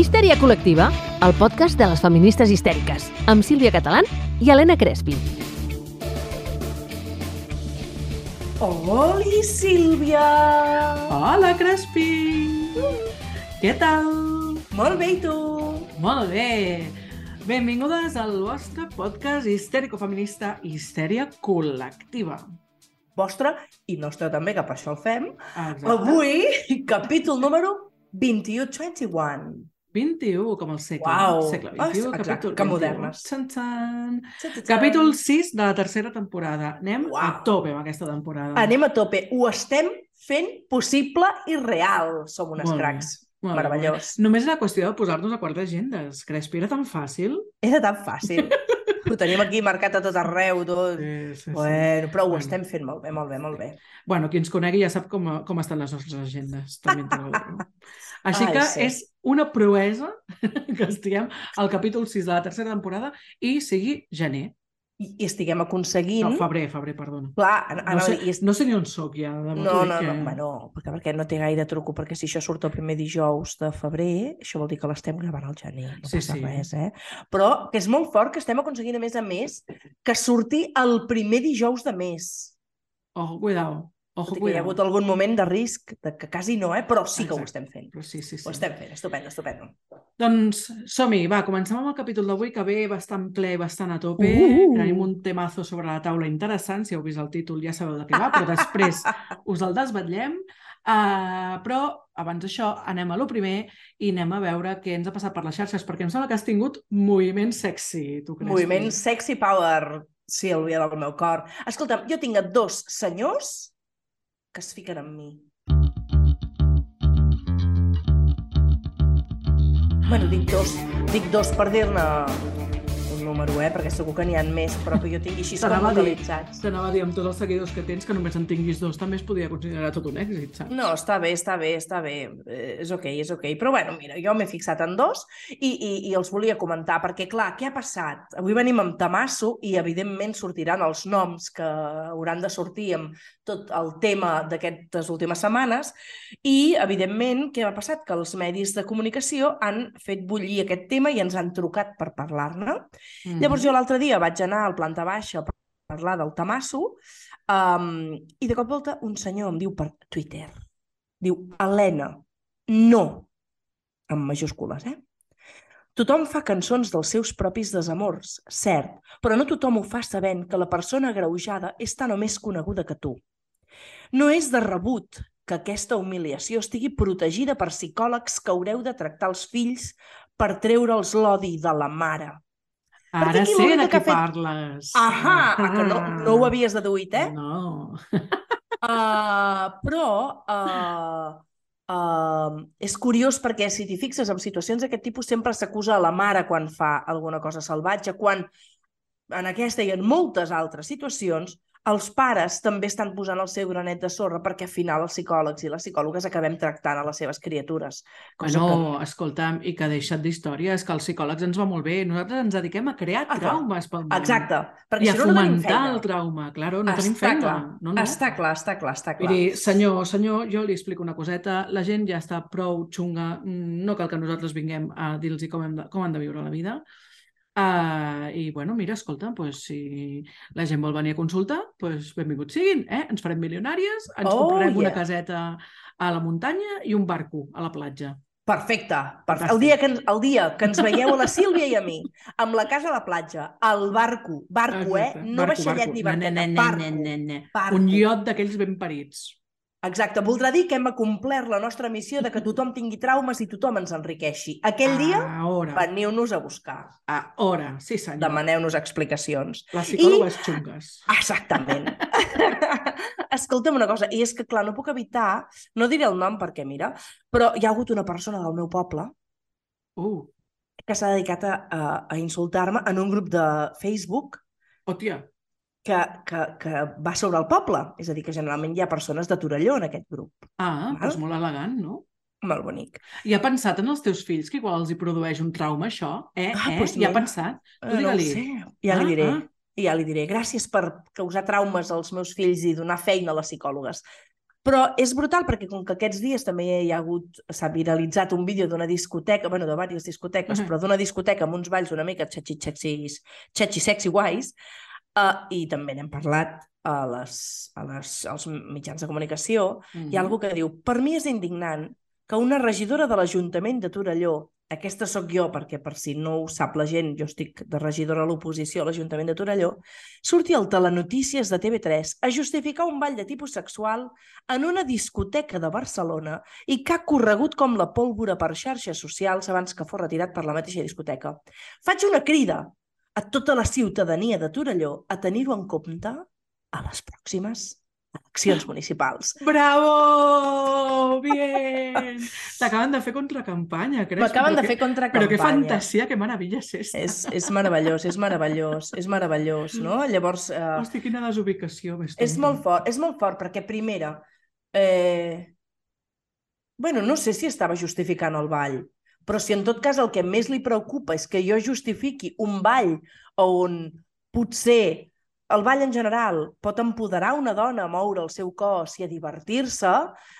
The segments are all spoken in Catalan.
Histèria col·lectiva, el podcast de les feministes histèriques, amb Sílvia Catalán i Helena Crespi. Oli, Sílvia! Hola, Crespi! Què tal? Molt bé, i tu? Molt bé! Benvingudes al vostre podcast histèrico-feminista Histèria Col·lectiva. Vostra i nostra també, que per això el fem. Exacte. Avui, capítol número 21-21. 21, com el segle. Uau. Segle Ah, 21, exacte, capítol que 21. modernes. Txan, txan. Capítol 6 de la tercera temporada. Anem a Uau. tope amb aquesta temporada. Anem a tope. Ho estem fent possible i real. Som unes Molt bé. cracs. Molt bé, Meravellós. molt bé. Només era qüestió de posar-nos a quart d'agendes. Crespi, era tan fàcil. Era tan fàcil. Ho tenim aquí marcat a tot arreu, tot. Sí, sí, sí. Bueno, però ho Bueno. estem fent molt bé, molt bé, molt bé. Bueno, qui ens conegui ja sap com, com estan les nostres agendes. També. Així Ai, que sí. és una proesa que estiguem al capítol 6 de la tercera temporada i sigui gener. I, i estiguem aconseguint... No, febrer, febrer, perdona. Clar, No a sé, i est- no sé ni on sóc ja. De No, no, dic no, que- bueno, perquè, perquè no té gaire truco, perquè si això surt el primer dijous de febrer, això vol dir que l'estem gravant al gener, no Sí, passa sí. res, eh? Però que és molt fort que estem aconseguint, a més a més, que surti el primer dijous de mes. Ojo, cuidao. Ojo, i que hi ha hagut algun moment de risc, de que quasi no, eh? però sí que ho estem fent. Però sí, sí, sí. Ho estem fent, estupendo, estupendo. Doncs som-hi, va, comencem amb el capítol d'avui que ve bastant ple, bastant a tope. Uh! Tenim un temazo sobre la taula interessant, si heu vist el títol ja sabeu de què va, però després us el desvetllem. Uh, però abans d'això anem a lo primer i anem a veure què ens ha passat per les xarxes, perquè em sembla que has tingut moviment sexy, tu creus? Moviment sexy power, Sílvia, del meu cor. Escolta'm, jo tinc dos senyors que es fiquen amb mi. Bueno, dic dos, dic dos per dir-ne número, eh? perquè segur que n'hi ha més, però que jo tingui així com localitzats. T'anava a dir, amb tots els seguidors que tens, que només en tinguis dos, també es podria considerar tot un èxit, saps? No, està bé, està bé, està bé. Eh, és ok, és ok. Però bueno, mira, jo m'he fixat en dos i, i, i els volia comentar, perquè clar, què ha passat? Avui venim amb Tamasso i evidentment sortiran els noms que hauran de sortir amb tot el tema d'aquestes últimes setmanes i, evidentment, què ha passat? Que els medis de comunicació han fet bullir aquest tema i ens han trucat per parlar-ne. Mm. Llavors jo l'altre dia vaig anar al planta baixa per parlar del Tamasso um, i de cop volta un senyor em diu per Twitter, diu, Helena, no, amb majúscules, eh? Tothom fa cançons dels seus propis desamors, cert, però no tothom ho fa sabent que la persona agreujada és tan o més coneguda que tu. No és de rebut que aquesta humiliació estigui protegida per psicòlegs que haureu de tractar els fills per treure'ls l'odi de la mare. Ara sé de què fet- parles. Ahà, ah, que no, no ho havies deduït, eh? No. Uh, però uh, uh, és curiós perquè si t'hi fixes en situacions d'aquest tipus sempre s'acusa a la mare quan fa alguna cosa salvatge, quan en aquesta i en moltes altres situacions els pares també estan posant el seu granet de sorra perquè al final els psicòlegs i les psicòlogues acabem tractant a les seves criatures. Cosa Bueno, escolta'm, i que deixa't d'històries, que els psicòlegs ens va molt bé. Nosaltres ens dediquem a crear Ah, traumes pel món. que... Exacte, perquè I a si no, no tenim fomentar feina. el trauma, claro, no tenim està feina. clar, No, no. està clar, està clar, està clar. Miri, senyor, senyor, jo li explico una coseta. La gent ja està prou xunga. No cal que nosaltres vinguem a dir-los com, hem de, com han de viure la vida. Uh, I, bueno, mira, escolta, pues, si la gent vol venir a consultar, pues, benvinguts siguin, eh? Ens farem milionàries, ens Oh, comprarem una yeah. caseta a la muntanya i un barco a la platja. Perfecte. Perfecte. El dia, que ens, el dia que ens veieu a la Sílvia i a mi, amb la casa a la platja, al barco, barco, eh? No vaixellet ni barqueta, barco. barco. Un iot d'aquells ben parits. Exacte. Voldrà dir que hem complert la nostra missió de que tothom tingui traumes i tothom ens enriqueixi. Aquell dia, veniu-nos a buscar. A hora, sí senyor. Demaneu-nos explicacions. Les psicòlogues xungues. Exactament. Escolta'm una cosa, i és que, clar, no puc evitar, no diré el nom perquè, mira, però hi ha hagut una persona del meu poble Uh, que s'ha dedicat a, a, a insultar-me en un grup de Facebook hòstia. Que, que, que va sobre el poble. És a dir, que generalment hi ha persones de Torelló en aquest grup. Ah, Val. doncs molt elegant, no? Molt bonic. I ha pensat en els teus fills que igual els hi produeix un trauma, això? Eh? Ah, eh? doncs I ha pensat? Tu Eh, no ho sé, ja Ah, li diré. ah. Ja li diré. Gràcies per causar traumes als meus fills i donar feina a les psicòlogues. Però és brutal perquè com que aquests dies també hi ha hagut, s'ha viralitzat un vídeo d'una discoteca, bueno, de diverses discoteques, uh. -huh. però d'una discoteca amb uns balls una mica xatxi, sexis, xatxi, sexy guais, uh, i també n'hem parlat a les, a les, als mitjans de comunicació, Mhm. hi ha algú que diu, per mi és indignant que una regidora de l'Ajuntament de Torelló, aquesta sóc jo, perquè per si no ho sap la gent, jo estic de regidora a l'oposició a l'Ajuntament de Torelló, surti al Telenotícies de TV3 a justificar un ball de tipus sexual en una discoteca de Barcelona i que ha corregut com la pólvora per xarxes socials abans que fos retirat per la mateixa discoteca. Faig una crida a tota la ciutadania de Torelló a tenir-ho en compte a les pròximes eleccions municipals. Bravo! Bien! T'acaben de fer contracampanya, Crespi. M'acaben de que- fer contracampanya. Però que fantasia, que meravella és esta. És, és meravellós, és meravellós, és meravellós, no? Llavors, eh, Hosti, quina desubicació més és tonta. molt fort, és molt fort perquè primera, eh... bueno, no sé si estava justificant el ball, però si en tot cas el que més li preocupa és que jo justifiqui un ball on potser el ball en general pot empoderar una dona a moure el seu cos i a divertir-se,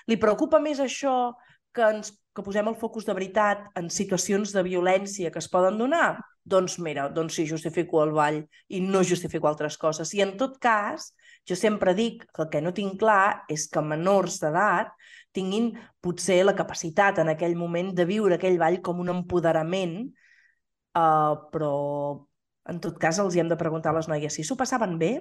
li preocupa més això que, ens, que posem el focus de veritat en situacions de violència que es poden donar? Doncs mira, doncs sí, justifico el ball i no justifico altres coses. I en tot cas, jo sempre dic que el que no tinc clar és que menors d'edat tinguin potser la capacitat en aquell moment de viure aquell ball com un empoderament, uh, però en tot cas els hi hem de preguntar a les noies si s'ho passaven bé,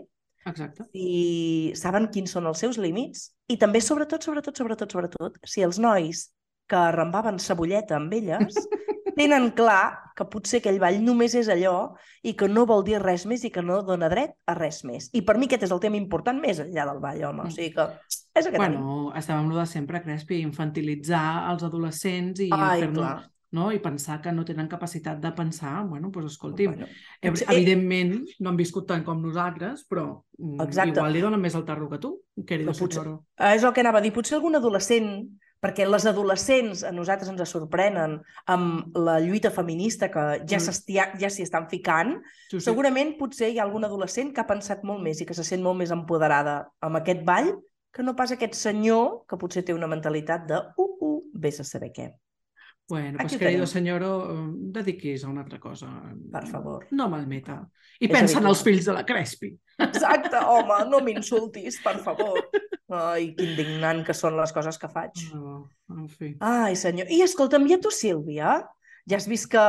Exacte. si saben quins són els seus límits i també, sobretot, sobretot, sobretot, sobretot, si els nois que arrembaven cebolleta amb elles tenen clar que potser aquell ball només és allò i que no vol dir res més i que no dona dret a res més. I per mi aquest és el tema important més enllà del ball, home. O sigui que és el que tenim. Bueno, estem amb lo de sempre, Crespi, infantilitzar els adolescents i fer-nos... No? I pensar que no tenen capacitat de pensar, bueno, doncs escolti'm, Bueno, ev- potser- eh, evidentment no han viscut tant com nosaltres, però mm, Exacte. igual li donen més el tarro que tu, querido potser-. Eh, és el que anava a dir. Potser algun adolescent, perquè les adolescents a nosaltres ens sorprenen amb la lluita feminista que ja Mm. ja s'hi estan ficant, Sí, sí. segurament potser hi ha algun adolescent que ha pensat molt més i que se sent molt més empoderada amb aquest ball que no pas aquest senyor que potser té una mentalitat de uh, uh, vés a saber què. Bueno, Aquí pues querido senyoro, eh, dediquis a una altra cosa. Per favor. No malmeta. I És pensa en habitual. els fills de la Crespi. Exacte, home, no m'insultis, per favor. Ai, que indignant que són les coses que faig. Oh, en fi. Ai, senyor. I escolta'm, i a tu, Sílvia? Ja has vist que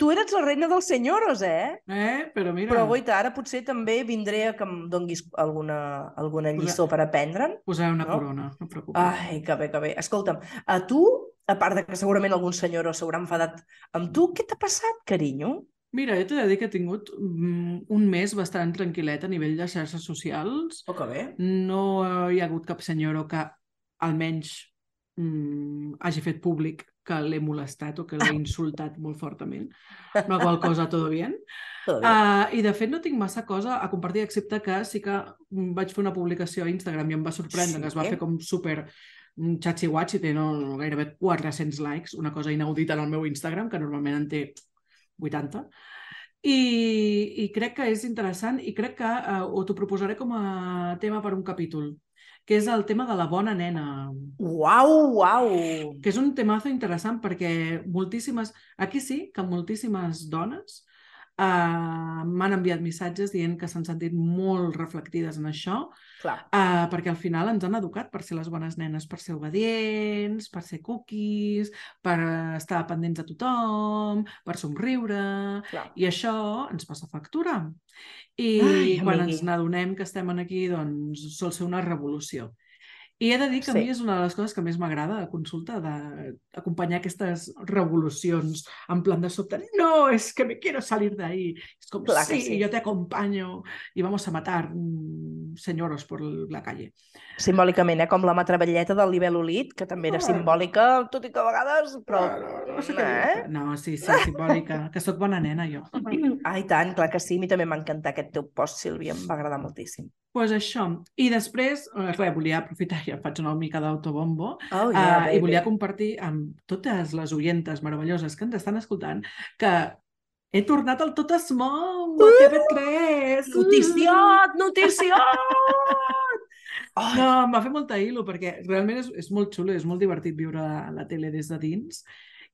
tu eres la reina dels senyoros, eh? Eh? Però mira, Però, guaita, ara potser també vindré a que em donguis alguna, alguna lliçó per aprendre'n. posar una no? corona, no et preocupis. Ai, que bé, que bé. Escolta'm, a tu, a part de que segurament algun senyor s'haurà enfadat amb tu, què t'ha passat, carinyo? Mira, jo t'he de dir que he tingut mm, un mes bastant tranquil·let a nivell de xarxes socials. Oh, que bé. No hi ha hagut cap senyora que almenys mm, hagi fet públic que l'he molestat o que l'he insultat molt fortament. No qual cosa, tot bien. Bé. Uh, I de fet no tinc massa cosa a compartir, excepte que sí que vaig fer una publicació a Instagram i em va sorprendre Sí? que es va fer com super mm, xatxi-guatxi, té no, gairebé 400 likes, una cosa inaudita en el meu Instagram, que normalment en té 80. I, I crec que és interessant i crec que uh, ho t'ho proposaré com a tema per un capítol, que és el tema de la bona nena Uau, uau! que és un temazo interessant perquè moltíssimes, aquí sí que moltíssimes dones uh, m'han enviat missatges dient que s'han sentit molt reflectides en això, Clar. uh, perquè al final ens han educat per ser les bones nenes, per ser obedients, per ser cookies, per estar pendents de tothom, per somriure, Clar. i això ens passa factura. I Ai, quan amigui. ens n'adonem que estem aquí, doncs sol ser una revolució. I he de dir que a Sí. mi és una de les coses que més m'agrada a consulta, d'acompanyar aquestes revolucions en plan de sobte, no, es que me quiero salir de ahí. Es como, Clar sí, sí. yo te acompaño y vamos a matar mm, señoros por la calle. Simbòlicament, eh? Com la matravelleta del Libel Olit, que també era Ah. simbòlica, tot i que a vegades... Però... no, no sé què eh? dir. No, sí, sí, simbòlica, que sóc bona nena jo. Ai, tant, clar que sí. A mi també m'ha encantat aquest teu post, Sílvia. Em va agradar moltíssim. Pues això. I després, eh, res, volia aprofitar, ja faig una mica d'autobombo, Oh, uh, i volia compartir amb totes les oientes meravelloses que ens estan escoltant que he tornat al Tot es mou, a TV3! Noticiot, noticiot! Ai, No, em va fer molta il·lo perquè realment és, és molt xulo, és molt divertit viure la, la tele des de dins.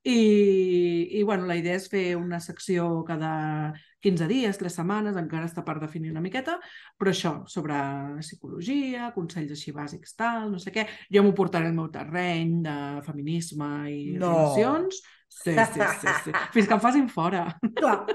I, I, bueno, la idea és fer una secció cada 15 dies, 3 setmanes, encara està per definir una miqueta, però això, sobre psicologia, consells així bàsics, tal, no sé què. Jo m'ho portaré al meu terreny de feminisme i No. relacions. Sí, sí, sí, sí. Fins que em facin fora. clar,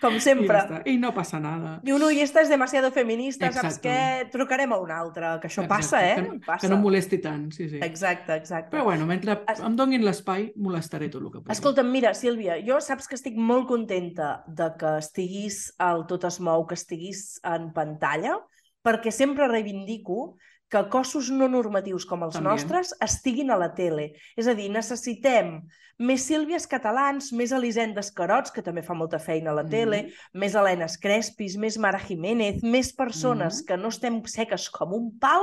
com I, sempre. ja està. I no passa nada. Diu, no, i esta és demasiado feminista, saps Exacte. què? Trucarem a una altra, que això Exacte, passa, eh? Que no, passa. que no molesti tant, sí, sí. Exacte, exacte. Però bueno, mentre Es- em donin l'espai, molestaré tot el que pugui. Escolta'm, mira, Sílvia, jo saps que estic molt contenta de que estiguis al Tot es mou, que estiguis en pantalla, perquè sempre reivindico que cossos no normatius com els També. nostres estiguin a la tele. És a dir, necessitem més Sílvies catalans, més Elisendes Carots, que també fa molta feina a la tele, Mhm. més Helenes Crespis, més Mara Jiménez, més persones Mhm. que no estem seques com un pal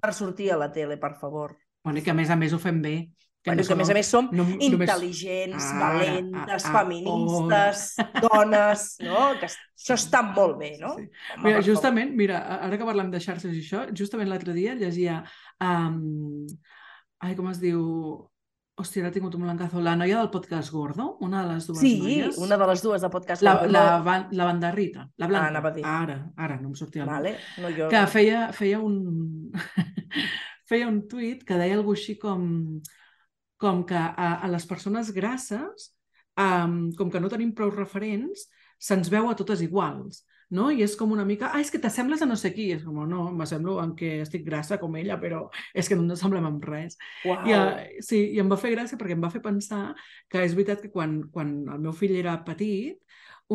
per sortir a la tele, per favor. Bueno, i que a més a més ho fem bé. Bueno, que a més a més som no, només- intel·ligents, Ara, valentes, ah, ah, feministes, dones, no? Que això està molt bé, no? Sí, sí. Home, Mira, per favor. justament, mira, ara que parlem de xarxes i això, justament l'altre dia llegia... Um, ai, com es diu? Hòstia, ara tinc un blancazo. La noia del podcast Gordo, una de les dues Sí, noies. una de les dues de podcast. La, Gordo, la, no- Van- la Bandarrita, la Blanca. Ah, anava a dir. Ara, ara, no em sortia. Vale, no, jo... que feia, feia un feia un tuit que deia alguna així com, com que a, a les persones grasses, um, com que no tenim prou referents, se'ns veu a totes iguals, no? I és com una mica, ah, és que t'assembles a no sé qui. És com, no, m'assemblo en que estic grassa com ella, però és que no ens assemblem amb res. Uau. I, uh, sí, i em va fer gràcia perquè em va fer pensar que és veritat que quan, quan el meu fill era petit,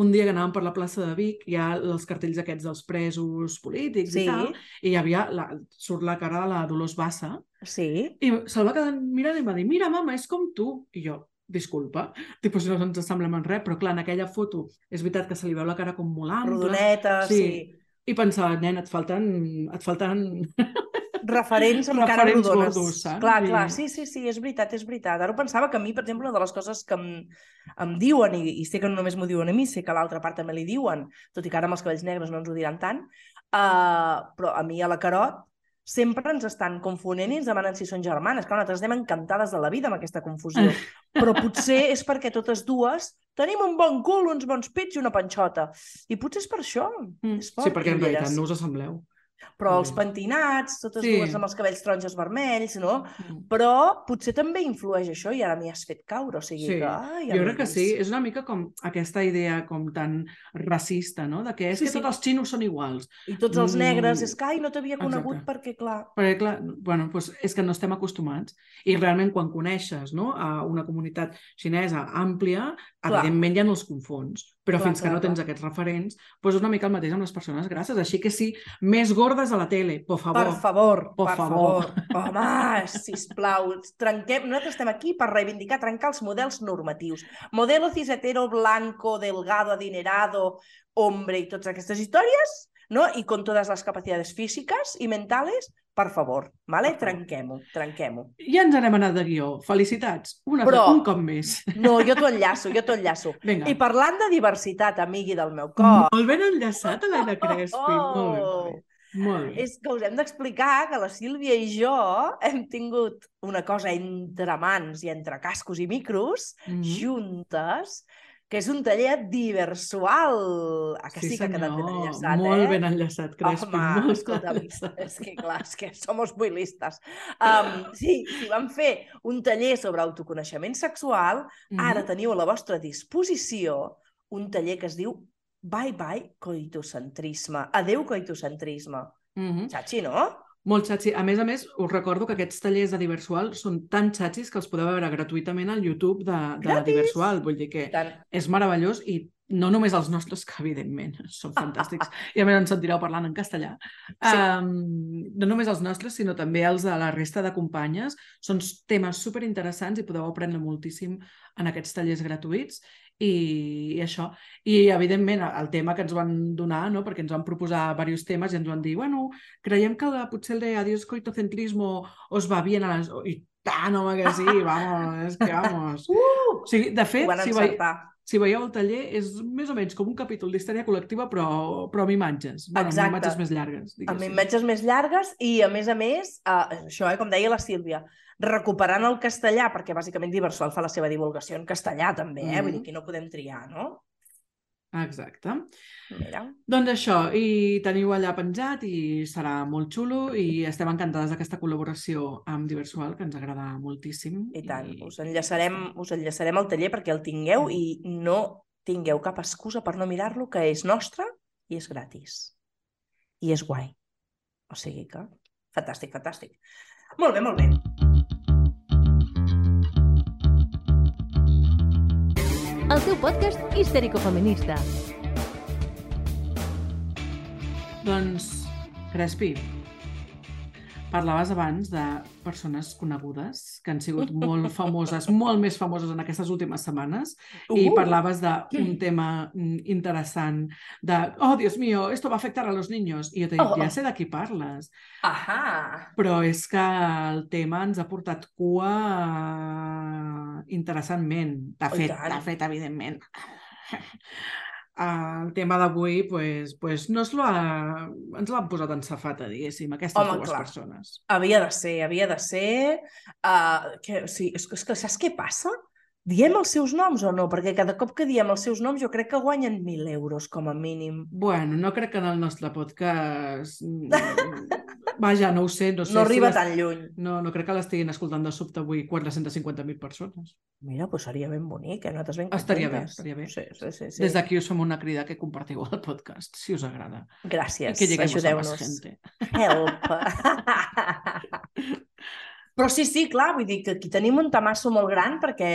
un dia que anàvem per la plaça de Vic, hi ha els cartells aquests dels presos polítics Sí, i tal, i hi havia, la, surt la cara de la Dolors Bassa, sí. i se'l va quedar mirant i va dir, mira, mama, és com tu. I jo, disculpa, tipus, no ens assemblem en res, però clar, en aquella foto és veritat que se li veu la cara com molt ampla. Rodoneta, sí. Sí. I pensava, nen, et falten, et falten Referents amb cara Referents rodones. gordos, saps? Clar, I- clar, sí, sí, sí, és veritat, és veritat. Ara ho pensava que a mi, per exemple, una de les coses que em, em diuen, i, i sé que no només m'ho diuen a mi, sé que a l'altra part també li diuen, tot i que ara amb els cabells negres no ens ho diran tant, uh, però a mi a la Carot sempre ens estan confonent i ens demanen si són germanes. Clar, nosaltres anem encantades de la vida amb aquesta confusió. Però potser és perquè totes dues tenim un bon cul, uns bons pits i una panxota. I potser és per això. Mm. És fort, Sí, perquè en realitat no us assembleu. Però els Sí. pentinats, totes Sí. dues amb els cabells taronges vermells, no? Mm. Però potser també influeix això i ara m'hi has fet caure, o sigui Sí, que... Ai, jo crec que sí. És una mica com aquesta idea com tan racista, no? De que és Sí, que sí. tots els xinos són iguals. I tots els negres, Mm, és que ai, no t'havia conegut exacte. perquè, clar... Perquè, clar, bueno, doncs és que no estem acostumats. I realment, quan coneixes no, a una comunitat xinesa àmplia, Clar. evidentment ja no els confons. Però Clar, fins que clar, no tens clar. aquests referents, doncs és una mica el mateix amb les persones grasses. Així que sí, més gordes a la tele, por favor. Per favor, Por per favor. favor. Home, sisplau, trenquem... Nosaltres estem aquí per reivindicar, trencar els models normatius. Modelo cisetero, blanco, delgado, adinerado, hombre i totes aquestes històries, no? I con todas las capacidades físicas y mentales, per favor, vale? Trenquem-ho, trenquem-ho. Ja ens n'hem anat de guió. Felicitats. Una, Però- Un cop més. No, jo t'ho enllaço, jo t'ho enllaço. Vinga. I parlant de diversitat, amigui del meu cor, Molt ben enllaçat, Helena Crespi. Molt bé, molt bé. Molt bé. és que us hem d'explicar que la Sílvia i jo hem tingut una cosa entre mans i entre cascos i micros, Mhm. juntes, que és un taller diversual. A que sí, que ha quedat ben enllaçat, Molt eh? ben enllaçat, Crespi. Home, molt enllaçat. és que clar, és que somos muy listas. Um, sí, si vam fer un taller sobre autoconeixement sexual, ara Mhm. teniu a la vostra disposició un taller que es diu Bye Bye Coitocentrisme. Adeu coitocentrisme. Mhm. Xachi, no? Molt xatxi. A més a més, us recordo que aquests tallers de Diversual són tan xatxis que els podeu veure gratuïtament al YouTube de, de! Diversual. Vull dir que és meravellós i no només els nostres, que evidentment són fantàstics, i a més ens sentireu parlant en castellà, Sí. um, no només els nostres, sinó també els de la resta de companyes. Són temes superinteressants i podeu aprendre moltíssim en aquests tallers gratuïts i, i això. I, evidentment, el tema que ens van donar, no? perquè ens van proposar diversos temes i ens van dir, bueno, creiem que la, potser el de adiós coitocentrismo os va bien a les... I tant, home, que sí, vamos, és que vamos. Uh! O sigui, de fet, si, vei... si veieu el taller, és més o menys com un capítol d'història col·lectiva, però, però amb imatges. Bueno, Exacte. amb imatges més llargues. amb diguéssim. imatges més llargues i, a més a més, uh, això, eh, com deia la Sílvia, recuperant el castellà, perquè bàsicament Diversual fa la seva divulgació en castellà també, eh? Mhm. vull dir que no podem triar, no? Exacte. Mira. Doncs això, i teniu allà penjat i serà molt xulo i estem encantades d'aquesta col·laboració amb Diversual, que ens agrada moltíssim. I tant, us enllaçarem, us enllaçarem al taller perquè el tingueu i no tingueu cap excusa per no mirar-lo, que és nostre i és gratis. I és guai. O sigui que, fantàstic, fantàstic. Molt bé, molt bé. El teu podcast histèrico-feminista. Doncs, Crespi, parlaves abans de persones conegudes que han sigut molt famoses, molt més famoses en aquestes últimes setmanes, i Uh! parlaves d'un tema mm, interessant de, oh, Dios mío, esto va a afectar a los niños. I jo t'he dit, Oh. ja sé de qui parles, Ahà! però és que el tema ens ha portat cua eh, interessantment. De Oh, i fet, tant. de fet, evidentment. El tema d'avui pues, pues no es ha... ens l'han posat en safata, diguéssim, aquestes Home, dues clar. persones. Havia de ser, havia de ser... Uh, que, sí, és, que- és que saps què passa? Diem els seus noms o no? Perquè cada cop que diem els seus noms jo crec que guanyen 1.000 euros com a mínim. Bueno, no crec que en el nostre podcast... Vaja, no ho sé, no sé No arriba si les- tan lluny. No, no crec que l'estiguin escoltant de sobte avui 450.000 persones. Mira, doncs seria ben bonic, eh? Nosaltres ben Estaria bé, contentes. estaria bé. Sí, sí, sí. sí. Des d'aquí us fem una crida que compartiu el podcast, si us agrada. Gràcies, I que ajudeu-nos. Help! Però sí, sí, clar, vull dir que aquí tenim un tamasso molt gran perquè,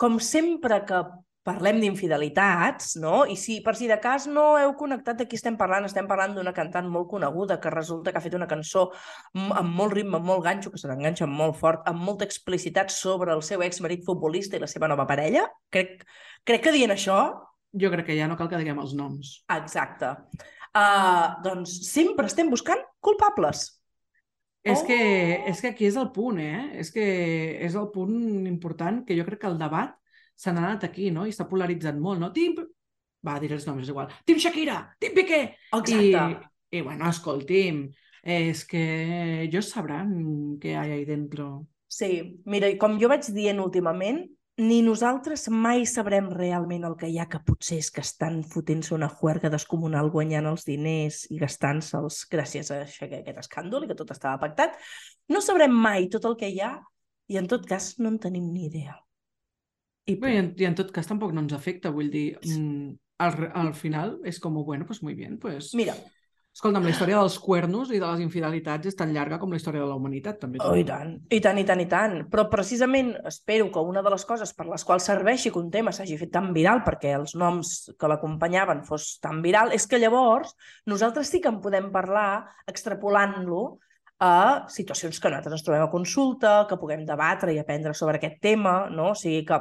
com sempre que parlem d'infidelitats, no? I si per si de cas no heu connectat de qui estem parlant, estem parlant d'una cantant molt coneguda que resulta que ha fet una cançó amb molt ritme, amb molt ganxo, que se t'enganxa molt fort, amb molta explicitat sobre el seu exmarit futbolista i la seva nova parella. Crec, crec que dient això Jo crec que ja no cal que diguem els noms. Exacte. Uh, doncs sempre estem buscant culpables. És, que, Oh! és que aquí és el punt, eh? És que és el punt important que jo crec que el debat s'ha anat aquí, no? I s'ha polaritzat molt, no? Tim... Va, diré els noms, igual. Tim Shakira, Tim Piqué! Exacte. I, I, bueno, escolti'm, és que ellos sabrán què hi ha ahí dentro. Sí, mira, com jo vaig dient últimament, ni nosaltres mai sabrem realment el que hi ha, que potser és que estan fotent-se una juerga descomunal guanyant els diners i gastant-se'ls gràcies a aquest escàndol i que tot estava pactat. No sabrem mai tot el que hi ha i en tot cas no en tenim ni idea. I Bé, i, en, I en tot cas tampoc no ens afecta, vull dir, mm, al, al final és com, bueno, pues muy bien, pues... Mira, Escolta'm, la història dels cuernos i de les infidelitats és tan llarga com la història de la humanitat, també. Oh, i tant, i tant, i tant, i tant. Però precisament espero que una de les coses per les quals serveixi que un tema s'hagi fet tan viral, perquè els noms que l'acompanyaven fos tan viral, és que llavors nosaltres sí que en podem parlar extrapolant-lo a situacions que nosaltres ens trobem a consulta, que puguem debatre i aprendre sobre aquest tema, no? O sigui que,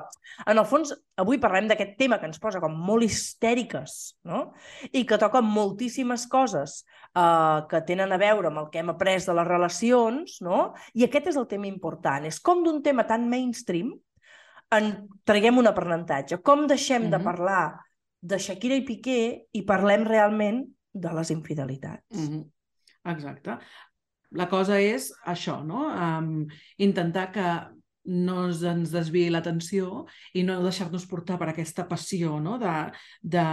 en el fons, avui parlem d'aquest tema que ens posa com molt histèriques, no? I que toca moltíssimes coses eh, que tenen a veure amb el que hem après de les relacions, no? I aquest és el tema important. És com d'un tema tan mainstream en traguem un aprenentatge. Com deixem de Mhm. parlar de Shakira i Piqué i parlem realment de les infidelitats. Mm -hmm. Exacte. La cosa és això, no? Um, intentar que no ens desviï l'atenció i no deixar-nos portar per aquesta passió no? de, de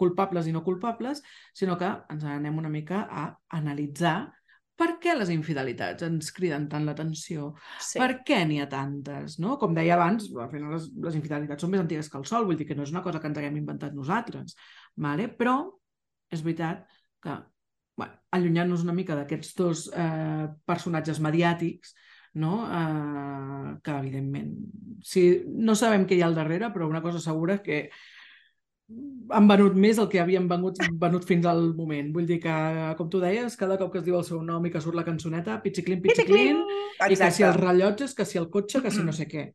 culpables i no culpables, sinó que ens anem una mica a analitzar per què les infidelitats ens criden tant l'atenció, Sí. per què n'hi ha tantes, no? Com deia abans, al final les, les infidelitats són més antigues que el sol, vull dir que no és una cosa que ens haguem inventat nosaltres, vale? però és veritat que, bueno, allunyant-nos una mica d'aquests dos eh, personatges mediàtics, no? Eh, que evidentment, si, no sabem què hi ha al darrere, però una cosa segura és que han venut més el que havien venut, venut fins al moment. Vull dir que, com tu deies, cada cop que es diu el seu nom i que surt la cançoneta, pitxiclin, pitxiclin, i que si els rellotges, que si el cotxe, que si no sé què.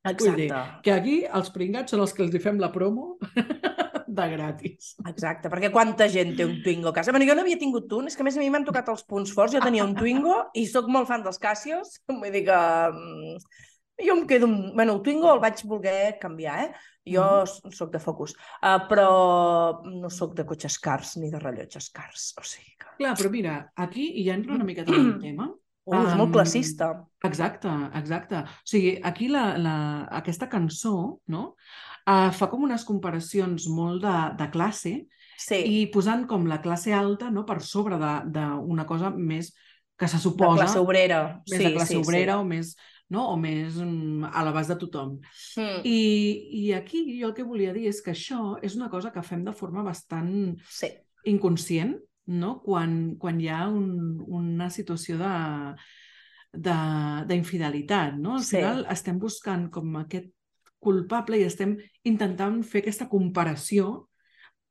Vull dir, Exacte. que aquí els pringats són els que els hi fem la promo de gratis. Exacte, perquè quanta gent té un Twingo a casa? Bueno, jo no havia tingut un, és que a més a mi m'han tocat els punts forts, jo tenia un Twingo i sóc molt fan dels Casios, vull dir que... mm, Jo em quedo... Bueno, el Twingo el vaig voler canviar, eh? Jo mm. sóc de Focus, uh, però no sóc de cotxes cars ni de rellotges cars, o sigui que... Clar, però mira, aquí ja entra una miqueta en el tema. Oh, és molt classista. Exacte, exacte. O sigui, aquí la, la, aquesta cançó no? Uh, fa com unes comparacions molt de, de classe sí. i posant com la classe alta no, per sobre d'una cosa més que se suposa... De classe obrera. Més sí, de classe sí, obrera sí. o més no? o més mm, a l'abast de tothom. Mm. I, I aquí jo el que volia dir és que això és una cosa que fem de forma bastant sí. inconscient, no? quan, quan hi ha un, una situació de d'infidelitat, no? Al Sí. final estem buscant com aquest culpable i estem intentant fer aquesta comparació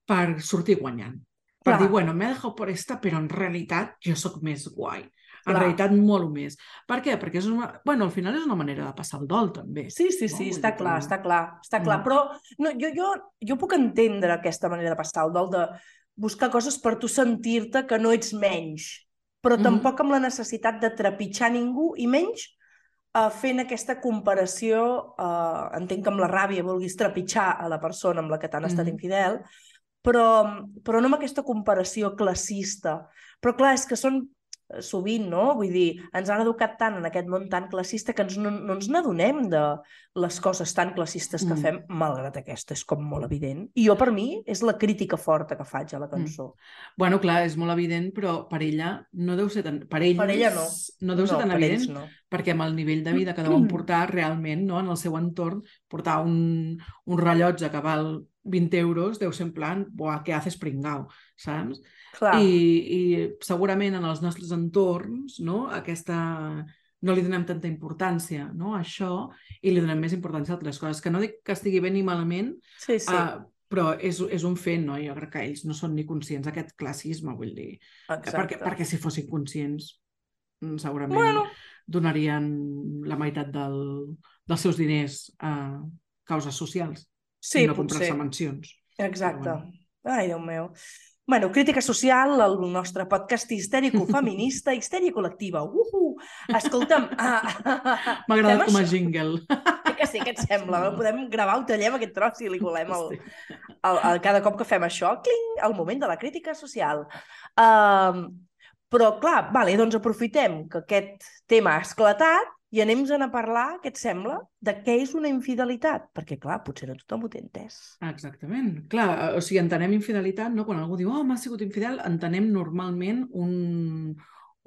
per sortir guanyant. Per Clar. dir, bueno, m'he dejado por esta, però en realitat jo sóc més guai. En Clar. realitat, molt més. Per què? Perquè és una... Bueno, al final és una manera de passar el dol, també. Sí, sí, No? sí, està clar, està clar, està clar. Mm. Però no, jo, jo, jo puc entendre aquesta manera de passar el dol, de buscar coses per tu sentir-te que no ets menys, però Mhm. tampoc amb la necessitat de trepitjar ningú i menys uh, fent aquesta comparació, uh, entenc que amb la ràbia vulguis trepitjar a la persona amb la que t'han estat Mhm. infidel, però, però no amb aquesta comparació classista. Però clar, és que són eh, sovint, no? Vull dir, ens han educat tant en aquest món tan classista que ens, no, no ens n'adonem de les coses tan classistes que Mm. fem, malgrat aquesta és com molt evident. I jo, per mi, és la crítica forta que faig a la cançó. Bueno, clar, és molt evident, però per ella no deu ser tan... Per ells Per ella no. no deu ser tan per evident, no. perquè amb el nivell de vida que deuen portar realment no, en el seu entorn, portar un, un rellotge que val 20 euros deu ser en plan, buah, què haces pringau, saps? Clar, I, I segurament en els nostres entorns no, aquesta no li donem tanta importància no, a això i li donem més importància a altres coses, que no dic que estigui bé ni malament, sí, sí, uh, però és, és un fet, no? Jo crec que ells no són ni conscients d'aquest classisme, vull dir. exacte. Perquè, perquè si fossin conscients, mm, segurament Bueno. donarien la meitat del, dels seus diners a causes socials sí, i no comprar-se mansions. Exacte. Però bueno. Ai, Déu meu. Bueno, crítica social, el nostre podcast histèrico feminista, histèria col·lectiva. Uhu! Escolta'm... ah, M'ha agradat com a això? jingle. Sí que sí, què et sembla? Sí. Podem gravar, ho tallem aquest tros i li colem el, el, el, cada cop que fem això, cling, el moment de la crítica social. Um, però, clar, vale, doncs aprofitem que aquest tema ha esclatat i anem a parlar, què et sembla, de què és una infidelitat? Perquè, clar, potser no tothom ho té entès. Exactament. Clar, eh, o sigui, entenem infidelitat, no? Quan algú diu, oh, m'ha sigut infidel, entenem normalment un,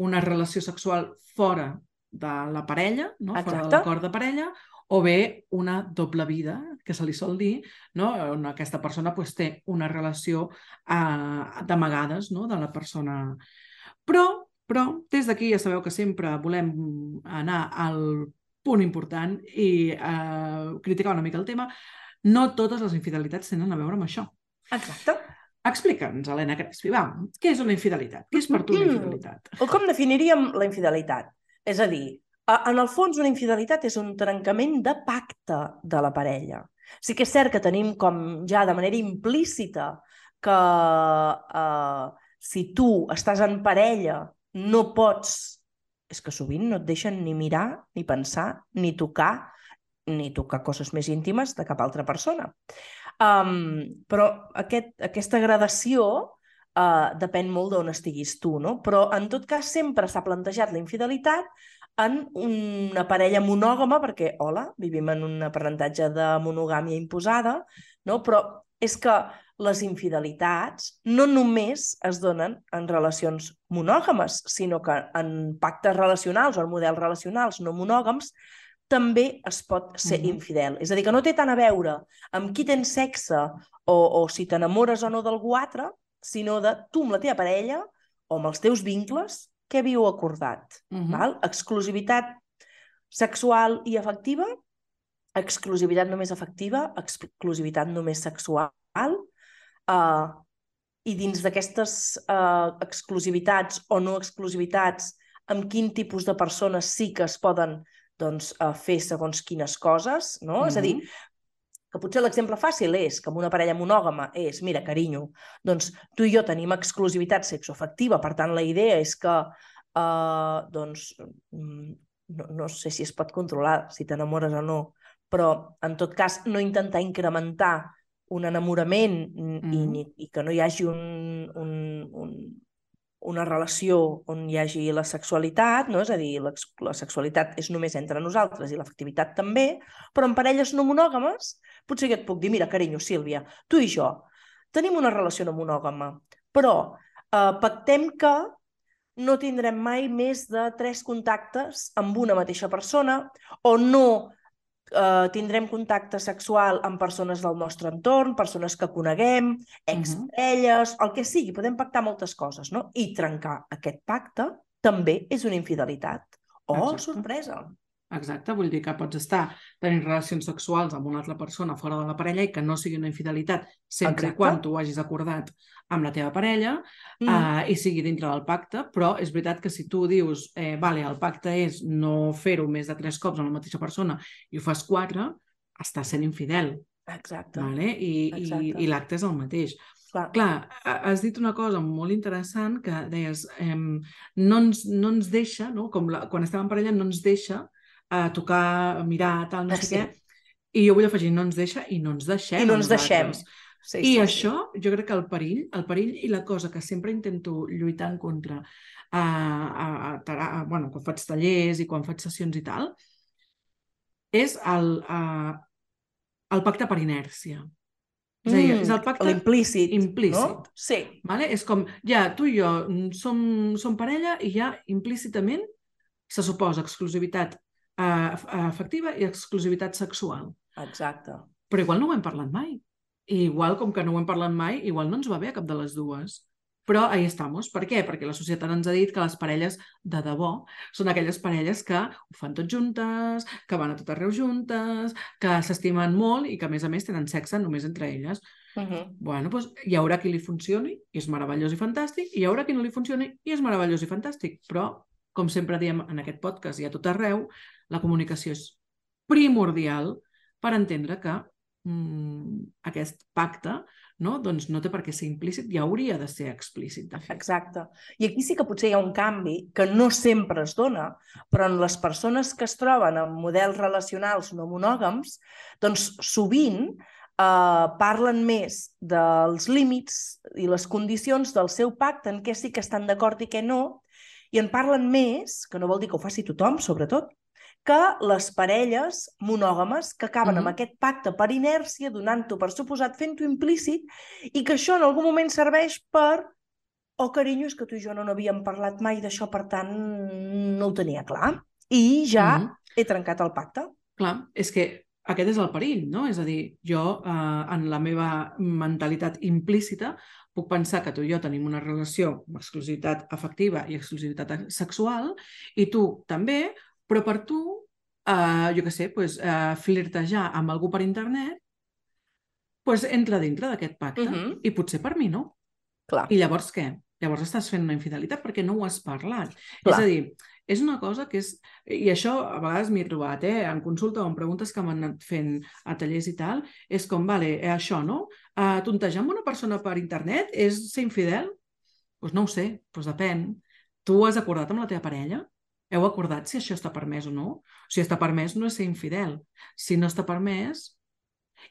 una relació sexual fora de la parella, no? fora de Exacte. l'acord de parella, o bé una doble vida, que se li sol dir, no? on aquesta persona pues, té una relació eh, d'amagades no? de la persona. Però, però des d'aquí ja sabeu que sempre volem anar al punt important i eh, criticar una mica el tema. No totes les infidelitats tenen a veure amb això. Exacte. Explica'ns, Helena Crespi, va, què és una infidelitat? Què és per tu una Mm. infidelitat? O com definiríem la infidelitat? És a dir, en el fons una infidelitat és un trencament de pacte de la parella. Sí que és cert que tenim com ja de manera implícita que eh, si tu estàs en parella no pots... És que sovint no et deixen ni mirar, ni pensar, ni tocar, ni tocar coses més íntimes de cap altra persona. Um, però aquest, aquesta gradació uh, depèn molt d'on estiguis tu, no? Però en tot cas sempre s'ha plantejat la infidelitat en una parella monògama, perquè, hola, vivim en un aprenentatge de monogàmia imposada, no? però és que les infidelitats no només es donen en relacions monògames, sinó que en pactes relacionals o en models relacionals no monògams també es pot ser Mhm. infidel. És a dir, que no té tant a veure amb qui tens sexe o, o si t'enamores o no d'algú altre, sinó de tu amb la teva parella o amb els teus vincles, què havíeu acordat. Mhm. Val? Exclusivitat sexual i afectiva, exclusivitat només afectiva, exclusivitat només sexual, uh, i dins d'aquestes uh, exclusivitats o no exclusivitats, amb quin tipus de persones sí que es poden doncs, uh, fer segons quines coses, no? És a dir, que potser l'exemple fàcil és que amb una parella monògama és, mira, carinyo, doncs tu i jo tenim exclusivitat sexoafectiva, per tant la idea és que eh, doncs, mm, no, no sé si es pot controlar, si t'enamores o no, però en tot cas no intentar incrementar un enamorament mm. i, i que no hi hagi un, un, un, una relació on hi hagi la sexualitat, no? és a dir, la, la sexualitat és només entre nosaltres i l'afectivitat també, però en parelles no monògames potser que et puc dir, mira, carinyo, Sílvia, tu i jo tenim una relació no monògama, però eh, pactem que no tindrem mai més de tres contactes amb una mateixa persona o no eh, tindrem contacte sexual amb persones del nostre entorn, persones que coneguem, exparelles, uh -huh. el que sigui, podem pactar moltes coses, no? I trencar aquest pacte també és una infidelitat. Oh, Exacte. sorpresa! Exacte, vull dir que pots estar tenint relacions sexuals amb una altra persona fora de la parella i que no sigui una infidelitat sempre Exacte. quan tu ho hagis acordat amb la teva parella mm. uh, i sigui dintre del pacte, però és veritat que si tu dius, eh, vale, el pacte és no fer-ho més de tres cops amb la mateixa persona i ho fas quatre, estàs sent infidel. Exacte. Vale? I, Exacte. i, i l'acte és el mateix. Clar. Clar, has dit una cosa molt interessant que deies, eh, no, ens, no ens deixa, no? com la, quan estàvem en parella, no ens deixa eh, tocar, mirar, tal, no ah, sé sí. què, i jo vull afegir, no ens deixa i no ens deixem. I no ens deixem. Sí, I sí, això, sí. jo crec que el perill, el perill i la cosa que sempre intento lluitar en contra a, a, a, a, bueno, quan faig tallers i quan faig sessions i tal, és el, a, el pacte per inèrcia. És a dir, és el mm, pacte implícit. implícit no? Sí. Vale? És com, ja, tu i jo som, som parella i ja implícitament se suposa exclusivitat afectiva i exclusivitat sexual. Exacte. Però igual no ho hem parlat mai. I igual, com que no ho hem parlat mai, igual no ens va bé a cap de les dues. Però ahí estamos. Per què? Perquè la societat ens ha dit que les parelles de debò són aquelles parelles que ho fan tot juntes, que van a tot arreu juntes, que s'estimen molt i que, a més a més, tenen sexe només entre elles. Uh -huh. Bueno, doncs hi haurà qui li funcioni i és meravellós i fantàstic, i hi haurà qui no li funcioni i és meravellós i fantàstic. Però, com sempre diem en aquest podcast i a tot arreu, la comunicació és primordial per entendre que mm, aquest pacte no? doncs no té per què ser implícit i hauria de ser explícit, de fet. Exacte. I aquí sí que potser hi ha un canvi que no sempre es dona, però en les persones que es troben en models relacionals no monògams, doncs sovint eh, parlen més dels límits i les condicions del seu pacte, en què sí que estan d'acord i què no, i en parlen més, que no vol dir que ho faci tothom, sobretot, que les parelles monògames que acaben mm -hmm. amb aquest pacte per inèrcia, donant-ho per suposat, fent-ho implícit, i que això en algun moment serveix per oh, carinyo, és que tu i jo no n'havíem parlat mai d'això, per tant, no ho tenia clar. I ja mm -hmm. he trencat el pacte. Clar, és que aquest és el perill, no? És a dir, jo, eh, en la meva mentalitat implícita, puc pensar que tu i jo tenim una relació amb exclusivitat afectiva i exclusivitat sexual, i tu també, però per tu, eh, jo què sé, pues, eh, flirtejar amb algú per internet pues, entra dintre d'aquest pacte. Uh -huh. I potser per mi no. Clar. I llavors què? Llavors estàs fent una infidelitat perquè no ho has parlat. Clar. És a dir, és una cosa que és... I això a vegades m'hi he trobat, eh? en consulta o en preguntes que m'han anat fent a tallers i tal, és com, vale, eh, això, no? Uh, tontejar amb una persona per internet és ser infidel? Doncs pues no ho sé, doncs depèn. Tu has acordat amb la teva parella? Heu acordat si això està permès o no? Si està permès no és ser infidel. Si no està permès...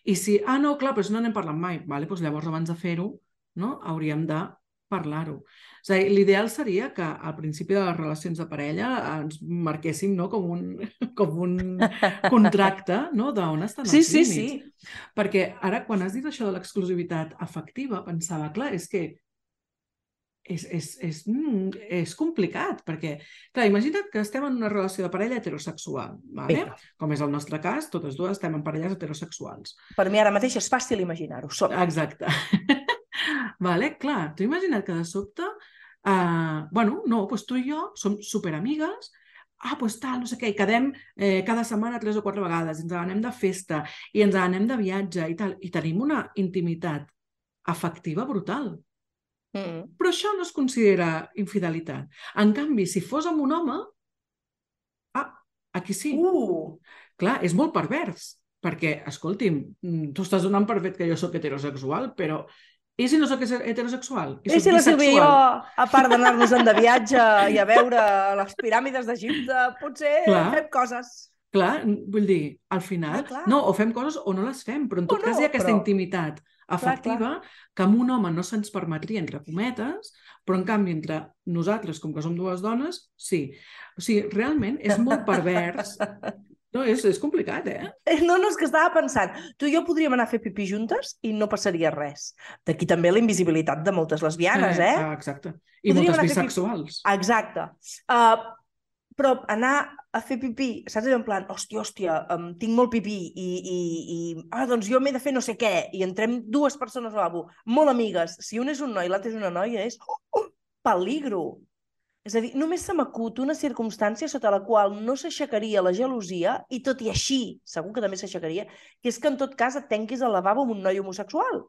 I si, ah, no, clar, però no n'hem parlat mai. Vale, doncs llavors abans de fer-ho no, hauríem de parlar-ho. És a dir, l'ideal seria que al principi de les relacions de parella ens marquéssim no, com, un, com un contracte no, d'on estan els sí, límits. Sí, sí. Perquè ara, quan has dit això de l'exclusivitat afectiva, pensava, clar, és que és, és, és, mm, és complicat, perquè, clar, imagina't que estem en una relació de parella heterosexual, vale? com és el nostre cas, totes dues estem en parelles heterosexuals. Per mi ara mateix és fàcil imaginar-ho, som. Exacte. vale? Clar, tu imagina't que de sobte, uh, bueno, no, doncs tu i jo som superamigues, ah, doncs tal, no sé què, i quedem eh, cada setmana tres o quatre vegades, ens anem de festa i ens anem de viatge i tal, i tenim una intimitat afectiva brutal. Mm. Però això no es considera infidelitat. En canvi, si fos amb un home, ah, aquí sí. Uh. Clar, és molt pervers, perquè, escolti'm, mm, tu estàs donant per fet que jo sóc heterosexual, però I si no sóc heterosexual? I, I si la Sílvia i jo, a part d'anar-nos de viatge i a veure les piràmides d'Egipte, potser Clar. fem coses. Clar, vull dir, al final... Ah, no, o fem coses o no les fem, però en tot o cas no, hi ha aquesta però... intimitat afectiva clar, clar. que amb un home no se'ns permetria, entre cometes, però en canvi entre nosaltres, com que som dues dones, sí. O sigui, realment és molt pervers No, és, és complicat, eh? eh? No, no, és que estava pensant, tu i jo podríem anar a fer pipí juntes i no passaria res. D'aquí també la invisibilitat de moltes lesbianes, eh? eh? Exacte. I podríem moltes bisexuals. Pipí... Exacte. Uh, però anar a fer pipí, saps? En plan, hòstia, hòstia, um, tinc molt pipí i, i, i ah, doncs jo m'he de fer no sé què i entrem dues persones al lavabo, molt amigues. Si un és un noi i l'altre és una noia, és oh, oh, peligro. És a dir, només se m'acut una circumstància sota la qual no s'aixecaria la gelosia i tot i així, segur que també s'aixecaria, que és que en tot cas et tenquis al lavabo amb un noi homosexual.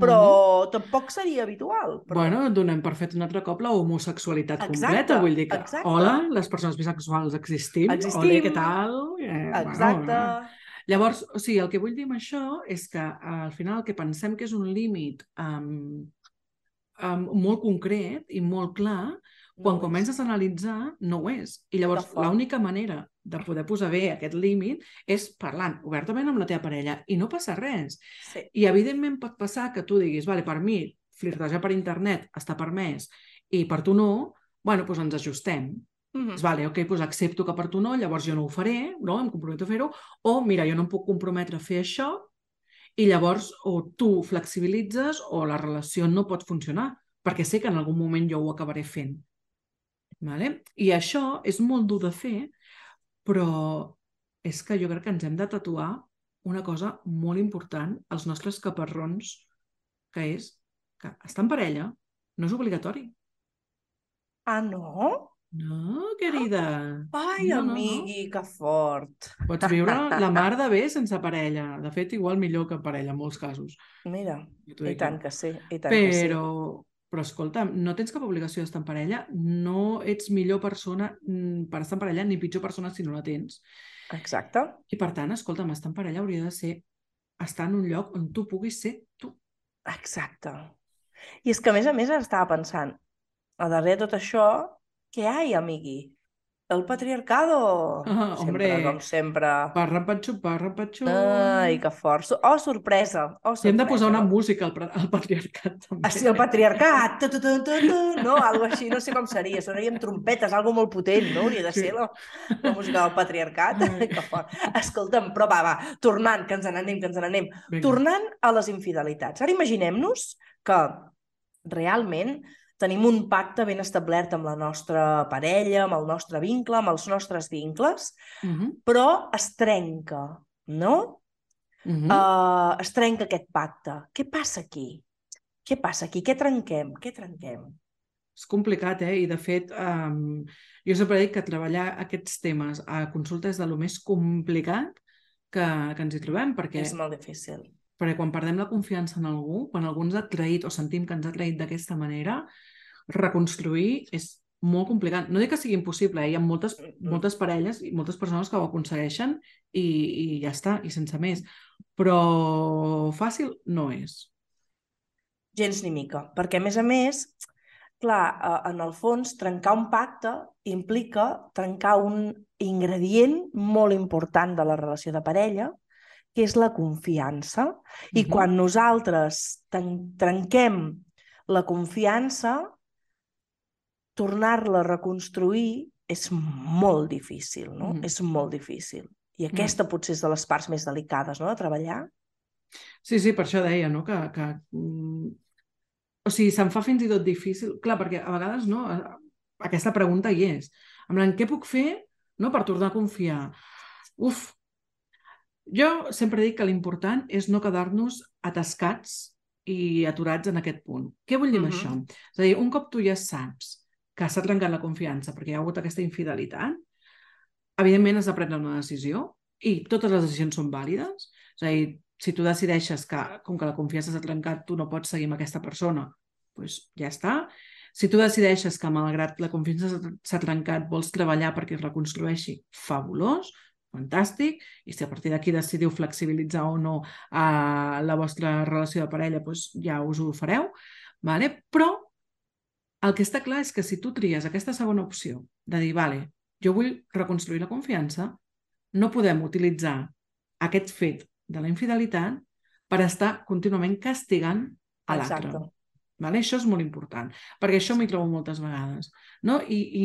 Però mm -hmm. tampoc seria habitual. Però... Bueno, donem per fet un altre cop la homosexualitat exacte, completa. Vull dir que, exacte. hola, les persones bisexuals existim. Existim. Hola, què tal? Eh, exacte. Bueno, Llavors, o sigui, el que vull dir amb això és que al final el que pensem que és un límit um, um, molt concret i molt clar, quan no comences a analitzar, no ho és. I llavors l'única manera de poder posar bé aquest límit és parlant obertament amb la teva parella i no passa res. Sí. I evidentment pot passar que tu diguis, vale, per mi flirtejar per internet està permès i per tu no, bueno, doncs ens ajustem. Mm -hmm. Vale, ok, doncs accepto que per tu no, llavors jo no ho faré, no? em comprometo a fer-ho, o mira, jo no em puc comprometre a fer això, i llavors o tu flexibilitzes o la relació no pot funcionar, perquè sé que en algun moment jo ho acabaré fent. Vale? I això és molt dur de fer, però és que jo crec que ens hem de tatuar una cosa molt important als nostres caparrons, que és que estar en parella no és obligatori. Ah, no? No, querida. Ai, no, amigui, no, no. que fort. Pots viure la mar de bé sense parella. De fet, igual millor que parella, en molts casos. Mira, i tant que sí, i tant Però, que sí. Però escolta, no tens cap obligació d'estar en parella, no ets millor persona mm, per estar en parella ni pitjor persona si no la tens. Exacte. I per tant, escolta, estar en parella hauria de ser estar en un lloc on tu puguis ser tu. Exacte. I és que, a més a més, estava pensant, a darrere de tot això, què hi ha, amigui? El patriarcado. Ah, sempre, hombre. com sempre. Parra, patxu, parra, patxu. Ai, que fort. Oh, sorpresa. Oh, sorpresa. hem de posar una música al, al patriarcat, també. Ah, sí, el patriarcat. Tu, tu, tu, tu, tu. No, algo així, no sé com seria. Sonaria amb trompetes, algo molt potent, no? Hauria de ser sí. la, la música del patriarcat. Ai. que fort. Escolta'm, però va, va, tornant, que ens n'anem, que ens n'anem. Tornant a les infidelitats. Ara imaginem-nos que realment tenim un pacte ben establert amb la nostra parella, amb el nostre vincle, amb els nostres vincles, uh -huh. però es trenca, no? Uh -huh. uh, es trenca aquest pacte. Què passa aquí? Què passa aquí? Què trenquem? Què trenquem? És complicat, eh? I, de fet, um, jo sempre dic que treballar aquests temes a consulta és de lo més complicat que, que ens hi trobem, perquè... És molt difícil. Perquè quan perdem la confiança en algú, quan algú ens ha traït o sentim que ens ha traït d'aquesta manera, reconstruir és molt complicat. No dic que sigui impossible, eh? hi ha moltes, moltes parelles i moltes persones que ho aconsegueixen i, i ja està, i sense més. Però fàcil no és. Gens ni mica, perquè a més a més, clar, en el fons, trencar un pacte implica trencar un ingredient molt important de la relació de parella, que és la confiança. Uh -huh. I quan nosaltres trenquem la confiança, tornar-la a reconstruir és molt difícil, no? Mm. És molt difícil. I mm. aquesta mm. potser és de les parts més delicades, no?, de treballar. Sí, sí, per això deia, no?, que... que mm, o sigui, se'm fa fins i tot difícil... Clar, perquè a vegades, no?, aquesta pregunta hi és. En plan, què puc fer no, per tornar a confiar? Uf, jo sempre dic que l'important és no quedar-nos atascats i aturats en aquest punt. Què vull dir amb uh -huh. això? És a dir, un cop tu ja saps que s'ha trencat la confiança perquè hi ha hagut aquesta infidelitat, evidentment has de prendre una decisió i totes les decisions són vàlides. És a dir, si tu decideixes que, com que la confiança s'ha trencat, tu no pots seguir amb aquesta persona, doncs ja està. Si tu decideixes que, malgrat la confiança s'ha trencat, vols treballar perquè es reconstrueixi, fabulós, fantàstic, i si a partir d'aquí decidiu flexibilitzar o no uh, la vostra relació de parella, doncs ja us ho fareu, vale? però el que està clar és que si tu tries aquesta segona opció de dir, vale, jo vull reconstruir la confiança, no podem utilitzar aquest fet de la infidelitat per estar contínuament castigant a l'altre. Vale? Això és molt important, perquè això m'hi trobo moltes vegades. No? I, I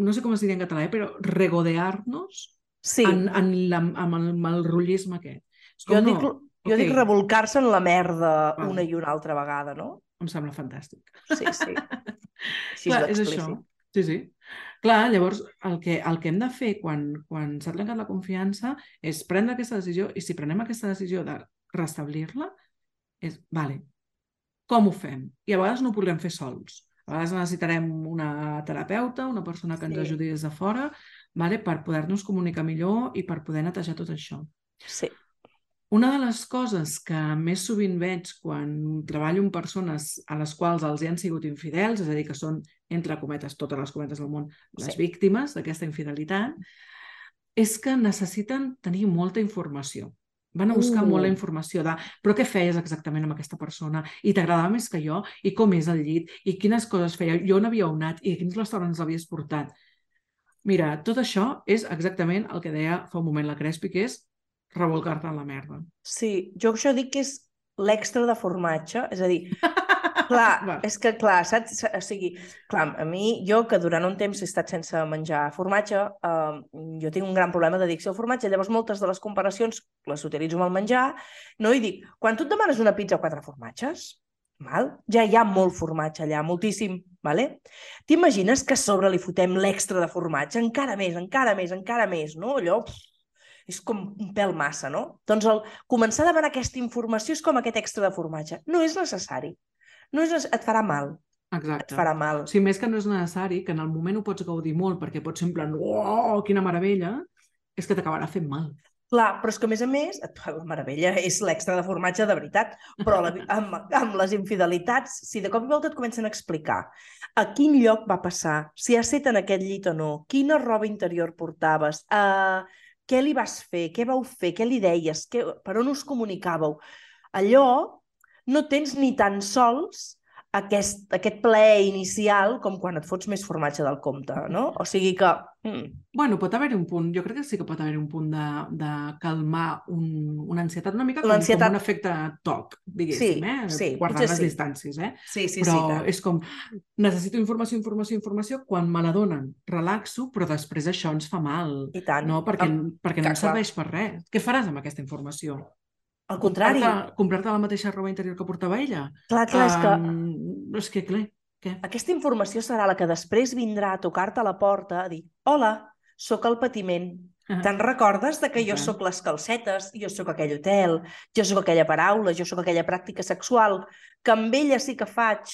no sé com es diria en català, eh? però regodear-nos sí. en, en la, amb, el, rotllisme aquest. És com, jo dic, no, jo okay. dic revolcar-se en la merda vale. una i una altra vegada, no? Em sembla fantàstic. Sí, sí. Així Clar, és això. Sí, sí. Clar, llavors el que, el que hem de fer quan, quan s'ha trencat la confiança és prendre aquesta decisió i si prenem aquesta decisió de restablir-la és, vale, com ho fem? I a vegades no ho podrem fer sols. A vegades necessitarem una terapeuta, una persona que ens sí. ajudi des de fora, vale? per poder-nos comunicar millor i per poder netejar tot això. Sí. Una de les coses que més sovint veig quan treballo amb persones a les quals els hi han sigut infidels, és a dir, que són, entre cometes, totes les cometes del món, les sí. víctimes d'aquesta infidelitat, és que necessiten tenir molta informació. Van a buscar uh. molt la uh. informació de però què feies exactament amb aquesta persona? I t'agradava més que jo? I com és el llit? I quines coses feia? Jo on havia anat? I a quins restaurants havies portat? Mira, tot això és exactament el que deia fa un moment la Crespi, que és revolcar-te en la merda. Sí, jo això dic que és l'extra de formatge, és a dir, Clar, Va. és que clar, saps? O sigui, clar, a mi, jo que durant un temps he estat sense menjar formatge, eh, jo tinc un gran problema d'addicció al formatge, llavors moltes de les comparacions les utilitzo amb el menjar, no? I dic, quan tu et demanes una pizza o quatre formatges, val? ja hi ha molt formatge allà, moltíssim, vale? T'imagines que a sobre li fotem l'extra de formatge, encara més, encara més, encara més, no? Allò, pff, és com un pèl massa, no? Doncs el començar a demanar aquesta informació és com aquest extra de formatge. No és necessari no és, et farà mal. Exacte. Et farà mal. Sí, més que no és necessari, que en el moment ho pots gaudir molt, perquè pots ser en plan, oh, quina meravella, és que t'acabarà fent mal. Clar, però és que a més a més, la meravella és l'extra de formatge de veritat, però la, amb, amb les infidelitats, si de cop i volta et comencen a explicar a quin lloc va passar, si has set en aquest llit o no, quina roba interior portaves, uh, què li vas fer, què vau fer, què li deies, què, per on us comunicàveu, allò no tens ni tan sols aquest, aquest plaer inicial com quan et fots més formatge del compte, no? O sigui que... Mm. Bueno, pot haver-hi un punt, jo crec que sí que pot haver-hi un punt de, de calmar un, una ansietat una mica com, com un efecte toc, diguéssim, sí, eh? Sí, Guardant les sí. distàncies, eh? Sí, sí, però sí. Que... és com, necessito informació, informació, informació, quan me la donen, relaxo, però després això ens fa mal. I tant. No? Perquè, perquè no em serveix per res. Què faràs amb aquesta informació? Al contrari. Comprar-te comprar la mateixa roba interior que portava ella. Clar, clar, és que... Um, és que, clar, què? Aquesta informació serà la que després vindrà a tocar-te a la porta a dir hola, sóc el patiment. Uh -huh. Te'n recordes de que jo sóc les calcetes, jo sóc aquell hotel, jo sóc aquella paraula, jo sóc aquella pràctica sexual, que amb ella sí que faig,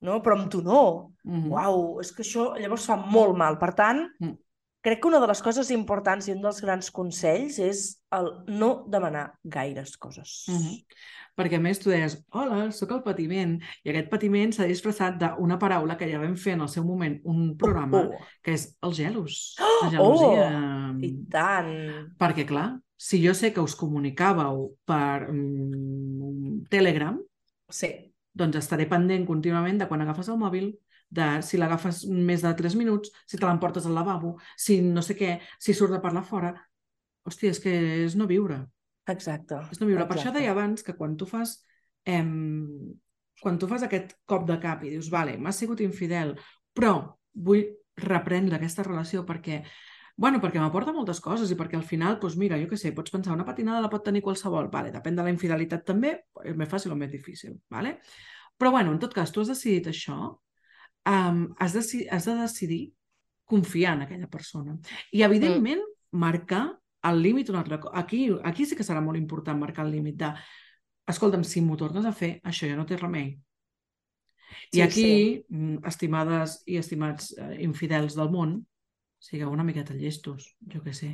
no? però amb tu no. Uh -huh. Uau, és que això llavors fa molt mal. Per tant, uh -huh crec que una de les coses importants i un dels grans consells és el no demanar gaires coses. Mm -hmm. Perquè a més tu deies, hola, sóc el patiment, i aquest patiment s'ha disfressat d'una paraula que ja vam fer en el seu moment un programa, oh, oh. que és el gelos. Oh, la gelosia. Oh, I tant! Perquè, clar, si jo sé que us comunicàveu per mm, Telegram, sí. doncs estaré pendent contínuament de quan agafes el mòbil, de si l'agafes més de 3 minuts, si te l'emportes al lavabo, si no sé què, si surt de parlar fora... Hòstia, és que és no viure. Exacte. És no viure. Exacte. Per això deia abans que quan tu fas em, quan tu fas aquest cop de cap i dius, vale, m'has sigut infidel, però vull reprendre aquesta relació perquè Bueno, perquè m'aporta moltes coses i perquè al final, doncs mira, jo què sé, pots pensar, una patinada la pot tenir qualsevol, vale, depèn de la infidelitat també, és més fàcil o més difícil, vale? Però bueno, en tot cas, tu has decidit això, um, has, de, has de decidir confiar en aquella persona. I, evidentment, mm. marcar el límit un altre cop. Aquí, aquí sí que serà molt important marcar el límit de escolta'm, si m'ho tornes a fer, això ja no té remei. Sí, I aquí, sí. Mm, estimades i estimats eh, infidels del món, sigueu una miqueta llestos, jo què sé.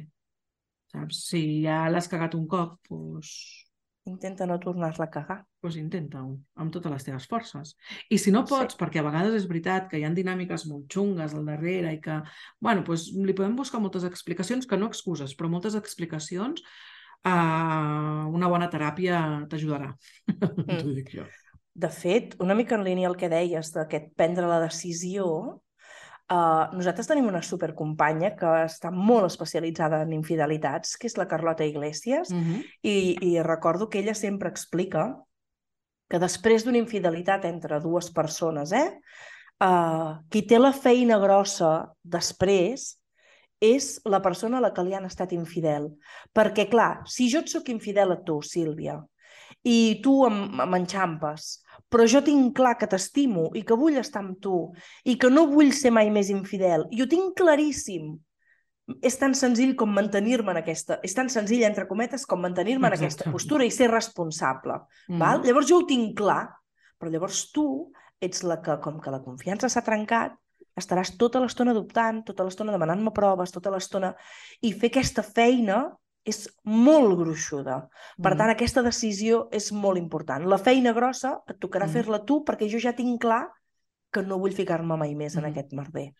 Saps? Si ja l'has cagat un cop, doncs... Intenta no tornar-la a cagar. Doncs intenta-ho, amb totes les teves forces. I si no pots, Sí. perquè a vegades és veritat que hi ha dinàmiques molt xungues al darrere i que, bueno, doncs li podem buscar moltes explicacions, que no excuses, però moltes explicacions, uh, una bona teràpia t'ajudarà. Mm. T'ho dic jo. De fet, una mica en línia el que deies d'aquest prendre la decisió, uh, nosaltres tenim una supercompanya que està molt especialitzada en infidelitats, que és la Carlota Iglesias, Mm -hmm. i, i recordo que ella sempre explica que després d'una infidelitat entre dues persones, eh, uh, qui té la feina grossa després és la persona a la que li han estat infidel. Perquè, clar, si jo et sóc infidel a tu, Sílvia, i tu m'enxampes, però jo tinc clar que t'estimo i que vull estar amb tu i que no vull ser mai més infidel, i ho tinc claríssim, és tan senzill com mantenir-me en aquesta... És tan senzill, entre cometes, com mantenir-me en aquesta postura i ser responsable. Mm. Val? Llavors jo ho tinc clar, però llavors tu ets la que, com que la confiança s'ha trencat, estaràs tota l'estona dubtant, tota l'estona demanant-me proves, tota l'estona... I fer aquesta feina és molt gruixuda. Per Mm. tant, aquesta decisió és molt important. La feina grossa et tocarà Mhm. fer-la tu perquè jo ja tinc clar que no vull ficar-me mai més en Mhm. aquest merder.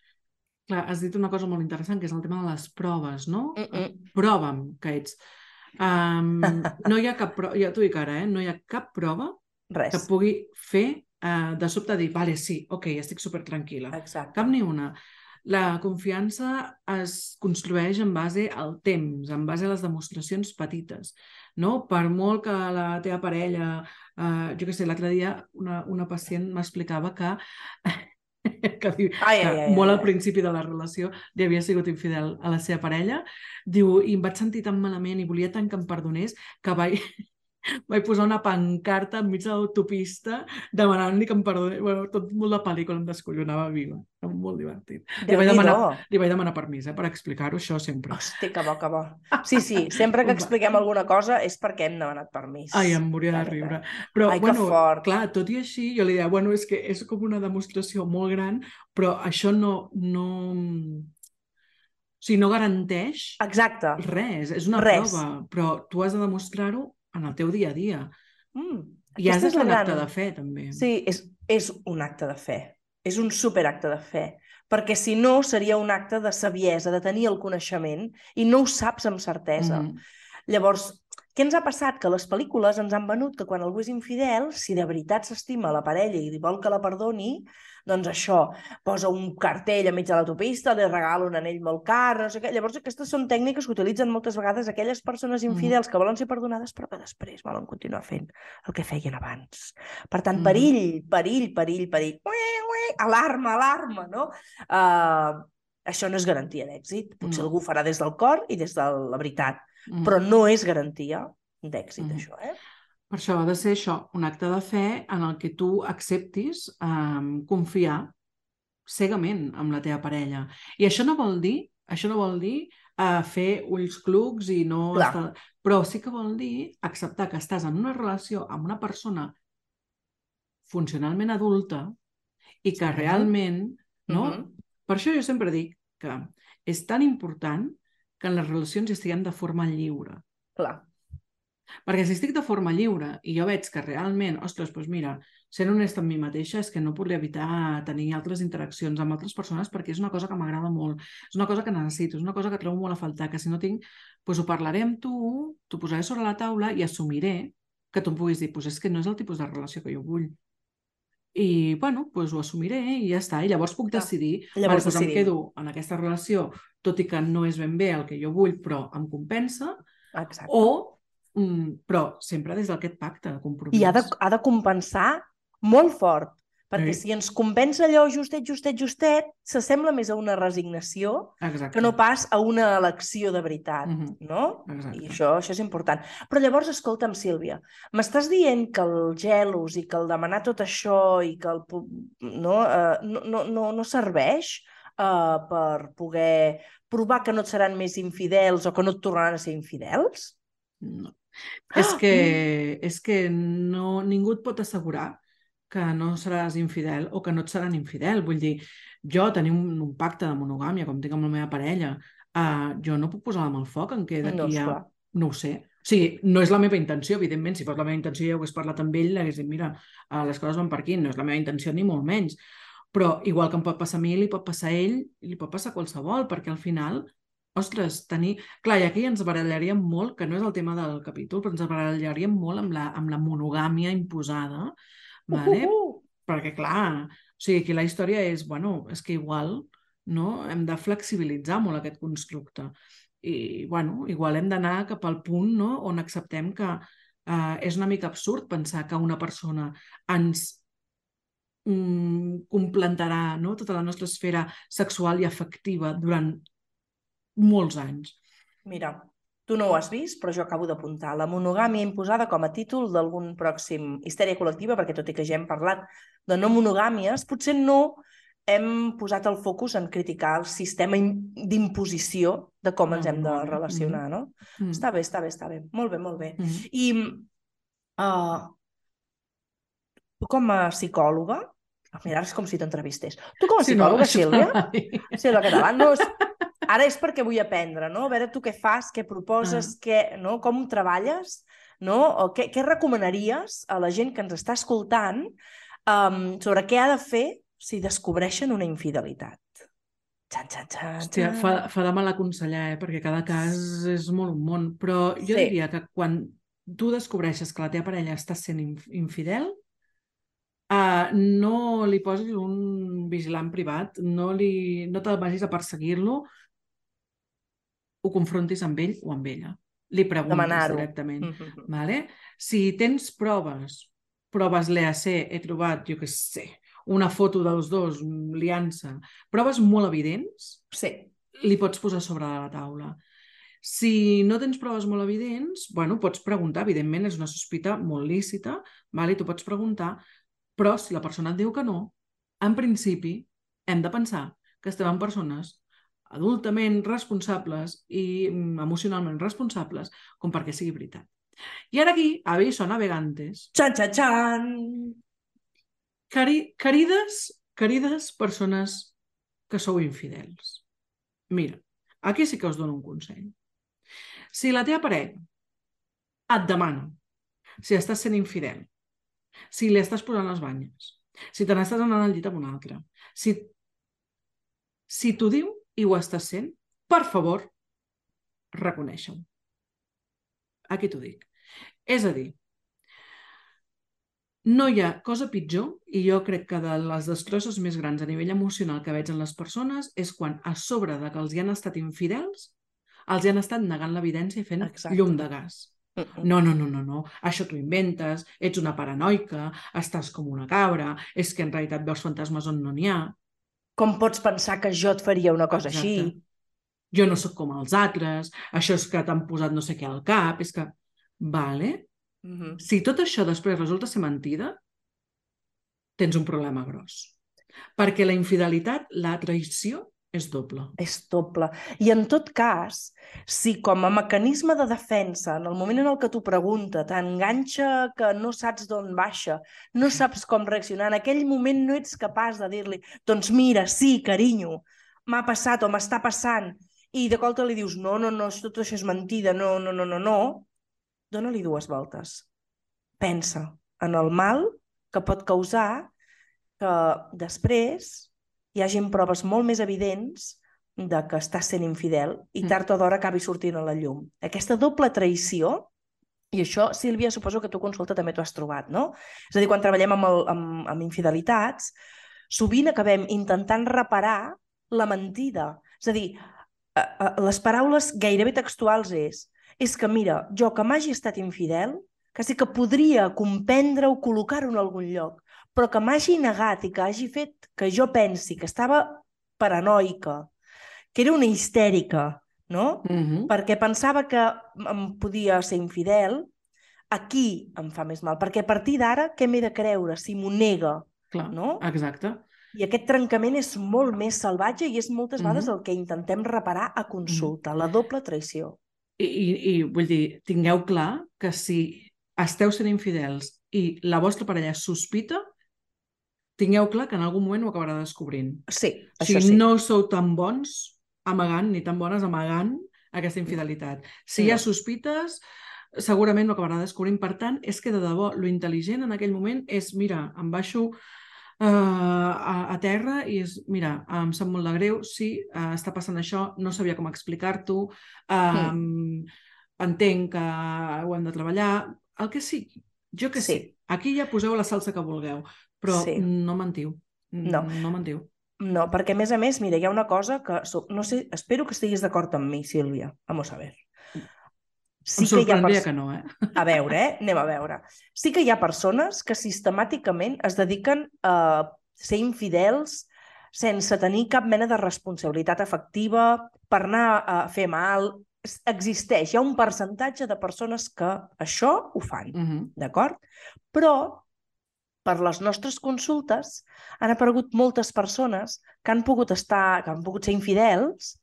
Clar, has dit una cosa molt interessant, que és el tema de les proves, no? Mm -mm. Prova'm que ets. Um, no hi ha cap prova, ja t'ho dic ara, eh? no hi ha cap prova que Res. pugui fer uh, de sobte dir, vale, sí, ok, estic super tranquil·la. Exacte. Cap ni una. La confiança es construeix en base al temps, en base a les demostracions petites. No? Per molt que la teva parella... Uh, jo què sé, l'altre dia una, una pacient m'explicava que, que, diu, Ai, ai, ai, molt ai, al principi de la relació li havia sigut infidel a la seva parella. Diu, i em vaig sentir tan malament i volia tant que em perdonés que vaig, vaig posar una pancarta enmig de l'autopista demanant-li que em perdonés. Bueno, tot molt de pel·lícula em descollonava viva. Era molt divertit. Li vaig demanar, li vaig demanar permís eh, per explicar-ho, això sempre. Hosti, que bo, que bo. Sí, sí, sempre que expliquem alguna cosa és perquè hem demanat permís. Ai, em moria de riure. Però, Ai, que bueno, fort. clar, tot i així, jo li deia, bueno, és que és com una demostració molt gran, però això no... no... O sigui, no garanteix Exacte. res, és una Res. prova, però tu has de demostrar-ho en el teu dia a dia. Mm. I has de fer un gran- acte de fe, també. Sí, és, és un acte de fe. És un superacte de fe. Perquè si no, seria un acte de saviesa, de tenir el coneixement, i no ho saps amb certesa. Mhm. Llavors, què ens ha passat? Que les pel·lícules ens han venut que quan algú és infidel, si de veritat s'estima la parella i vol que la perdoni, doncs això, posa un cartell enmig de l'autopista, li regala un anell molt car, no sé què. Llavors, aquestes són tècniques que utilitzen moltes vegades aquelles persones infidels que volen ser perdonades però que després volen continuar fent el que feien abans. Per tant, Mhm. perill, perill, perill, perill. Ui, ui, alarma, alarma, no? Uh, això no és garantia d'èxit. Potser No. algú farà des del cor i des de la veritat, Mhm. però no és garantia d'èxit, Mhm. això, eh? Per això ha de ser això, un acte de fe en el que tu acceptis um, confiar cegament amb la teva parella. I això no vol dir, això no vol dir uh, fer ulls clucs i no Clar. estar... Però sí que vol dir acceptar que estàs en una relació amb una persona funcionalment adulta i que realment, no? Mhm. Per això jo sempre dic que és tan important que en les relacions hi estiguem de forma lliure. Clar. Perquè si estic de forma lliure i jo veig que realment, ostres, doncs mira, sent honesta amb mi mateixa és que no puc evitar tenir altres interaccions amb altres persones perquè és una cosa que m'agrada molt, és una cosa que necessito, és una cosa que trobo molt a faltar, que si no tinc, doncs ho parlaré amb tu, t'ho posaré sobre la taula i assumiré que tu em puguis dir, doncs és que no és el tipus de relació que jo vull. I, bueno, doncs ho assumiré i ja està. I llavors puc decidir, Llavors vale, doncs em quedo en aquesta relació, tot i que no és ben bé el que jo vull, però em compensa, Exacte. o, mm, però sempre des d'aquest pacte de compromís. I ha de, ha de compensar molt fort, perquè Sí. si ens compensa allò justet, justet, justet, s'assembla més a una resignació Exacte. que no pas a una elecció de veritat, Mhm. no? Exacte. I això, això és important. Però llavors, escolta'm, Sílvia, m'estàs dient que el gelos i que el demanar tot això i que el... No, uh, no, no, no, no serveix uh, per poder provar que no et seran més infidels o que no et tornaran a ser infidels? No. És que, és que no, ningú et pot assegurar que no seràs infidel o que no et seran infidel. Vull dir, jo tenim un, un pacte de monogàmia, com tinc amb la meva parella, uh, jo no puc posar la mà al foc en què d'aquí No, a... esclar. No ho sé, O sigui, no és la meva intenció, evidentment, si fos la meva intenció ja ho hagués parlat amb ell, hagués dit, mira, uh, les coses van per aquí, no és la meva intenció ni molt menys. Però igual que em pot passar a mi, li pot passar a ell, li pot passar a qualsevol, perquè al final, ostres, tenir... Clar, i aquí ens barallaríem molt, que no és el tema del capítol, però ens barallaríem molt amb la, amb la monogàmia imposada, vale? Uh -huh. perquè clar, o sigui, aquí la història és, bueno, és que igual no? hem de flexibilitzar molt aquest constructe i bueno, igual hem d'anar cap al punt no? on acceptem que eh, és una mica absurd pensar que una persona ens mm, complementarà no? tota la nostra esfera sexual i afectiva durant molts anys. Mira, tu no ho has vist, però jo acabo d'apuntar la monogàmia imposada com a títol d'algun pròxim histèria col·lectiva, perquè tot i que ja hem parlat de no monogàmies, potser no hem posat el focus en criticar el sistema d'imposició de com ens hem de relacionar, no? Mm. Està bé, està bé, està bé. Molt bé, molt bé. Mm. I uh, tu com a psicòloga, mira, és com si t'entrevistés. Tu com a psicòloga, sí, no, Sílvia? Sílvia Català, no és... Ara és perquè vull aprendre, no? A veure tu què fas, què proposes, ah. què, no? com treballes, no? O què, què recomanaries a la gent que ens està escoltant um, sobre què ha de fer si descobreixen una infidelitat. Xan, xan, xan, Hòstia, fa, fa de mal aconsellar, eh? perquè cada cas és molt un món, però jo sí. diria que quan tu descobreixes que la teva parella està sent infidel, uh, no li posis un vigilant privat, no, li, no te'l vagis a perseguir-lo, ho confrontis amb ell o amb ella. Li preguntes directament. Mm -hmm. vale? Si tens proves, proves l'EAC, he trobat, jo què sé, una foto dels dos liant-se, proves molt evidents, sí. li pots posar sobre la taula. Si no tens proves molt evidents, bueno, pots preguntar, evidentment és una sospita molt lícita, vale? tu pots preguntar, però si la persona et diu que no, en principi hem de pensar que estem amb persones adultament responsables i mm, emocionalment responsables com perquè sigui veritat. I ara aquí, aviso navegantes... Xan, xan, xan! Cari, querides, querides persones que sou infidels. Mira, aquí sí que us dono un consell. Si la teva parella et demana si estàs sent infidel, si li estàs posant les banyes, si te n'estàs anant al llit amb un altre, si, si t'ho diu i ho estàs sent, per favor, reconeix-ho. Aquí t'ho dic. És a dir, no hi ha cosa pitjor, i jo crec que de les destrosses més grans a nivell emocional que veig en les persones és quan, a sobre de que els hi han estat infidels, els hi han estat negant l'evidència i fent Exacte. llum de gas. No, no, no, no, no. Això t'ho inventes, ets una paranoica, estàs com una cabra, és que en realitat veus fantasmes on no n'hi ha. Com pots pensar que jo et faria una cosa Exacte. així? Jo no sóc com els altres, això és que t'han posat no sé què al cap, és que... Vale, Mm -hmm. Si tot això després resulta ser mentida, tens un problema gros. Perquè la infidelitat, la traïció, és doble. És doble. I en tot cas, si com a mecanisme de defensa, en el moment en el que t'ho pregunta, t'enganxa que no saps d'on baixa, no saps com reaccionar, en aquell moment no ets capaç de dir-li doncs mira, sí, carinyo, m'ha passat o m'està passant, i de colta li dius no, no, no, tot això és mentida, no, no, no, no, no, dona-li dues voltes. Pensa en el mal que pot causar que després hi hagin proves molt més evidents de que està sent infidel i mm. tard o d'hora acabi sortint a la llum. Aquesta doble traïció, i això, Sílvia, suposo que tu consulta també t'ho has trobat, no? És a dir, quan treballem amb, el, amb, amb infidelitats, sovint acabem intentant reparar la mentida. És a dir, les paraules gairebé textuals és és que, mira, jo que m'hagi estat infidel, quasi que podria comprendre o col·locar-ho en algun lloc, però que m'hagi negat i que hagi fet que jo pensi que estava paranoica, que era una histèrica, no? Mm -hmm. Perquè pensava que em podia ser infidel, aquí em fa més mal, perquè a partir d'ara què m'he de creure si m'ho nega? Clar, no? exacte. I aquest trencament és molt més salvatge i és moltes mm -hmm. vegades el que intentem reparar a consulta, mm -hmm. la doble traïció. I, i, I vull dir, tingueu clar que si esteu sent infidels i la vostra parella sospita, tingueu clar que en algun moment ho acabarà descobrint. Sí, això si sí. no sou tan bons amagant, ni tan bones amagant aquesta infidelitat. Si sí. hi ha sospites, segurament ho acabarà descobrint. Per tant, és que de debò, lo intel·ligent en aquell moment és, mira, em baixo uh, a, a terra i és, mira, em sap molt de greu, sí, uh, està passant això, no sabia com explicar-t'ho, uh, mm. entenc que ho hem de treballar, el que sigui, jo que sí. sí. Aquí ja poseu la salsa que vulgueu, però sí. no mentiu. No. No mentiu. No, perquè a més a més, mira, hi ha una cosa que... No sé, espero que estiguis d'acord amb mi, Sílvia. Vamos a ver. Sí em que, que no, eh? A veure, eh? Anem a veure. Sí que hi ha persones que sistemàticament es dediquen a ser infidels sense tenir cap mena de responsabilitat efectiva per anar a fer mal. Existeix, hi ha un percentatge de persones que això ho fan, uh -huh. d'acord? Però per les nostres consultes han aparegut moltes persones que han pogut estar, que han pogut ser infidels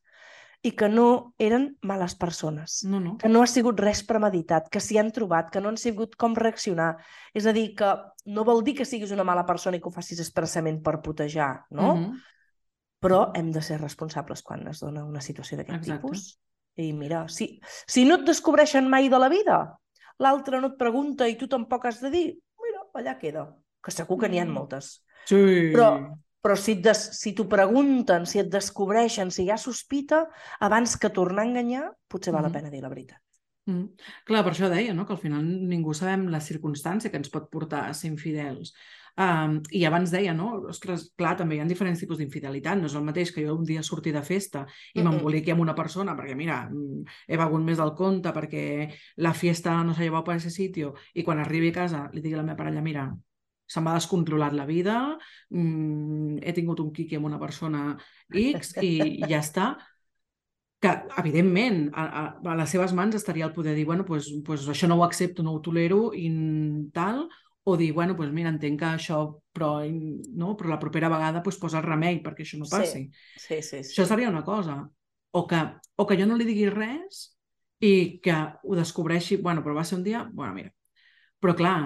i que no eren males persones, no, no. que no ha sigut res premeditat, que s'hi han trobat, que no han sigut com reaccionar. És a dir, que no vol dir que siguis una mala persona i que ho facis expressament per putejar, no? Uh -huh. Però hem de ser responsables quan es dona una situació d'aquest tipus. I mira, si, si no et descobreixen mai de la vida, l'altre no et pregunta i tu tampoc has de dir, mira, allà queda que segur que n'hi ha mm. moltes. Sí. Però, però si, des, si t'ho pregunten, si et descobreixen, si hi ha sospita, abans que tornar a enganyar, potser val mm. la pena dir la veritat. Mm. Clar, per això deia, no? que al final ningú sabem la circumstància que ens pot portar a ser infidels. Um, I abans deia, no? Ostres, clar, també hi ha diferents tipus d'infidelitat. No és el mateix que jo un dia sortir de festa i m'emboliqui amb una persona perquè, mira, mm, he begut més del compte perquè la fiesta no s'ha llevat per aquest sitio i quan arribi a casa li digui a la meva parella, mira, se m'ha descontrolat la vida, mm, he tingut un quiqui amb una persona X i, i ja està. Que, evidentment, a, a, a les seves mans estaria el poder dir, bueno, pues, pues això no ho accepto, no ho tolero i tal, o dir, bueno, pues mira, entenc que això, però, no? però la propera vegada pues, posa el remei perquè això no passi. Sí, sí, sí, sí. Això seria una cosa. O que, o que jo no li digui res i que ho descobreixi, bueno, però va ser un dia, bueno, mira. Però clar,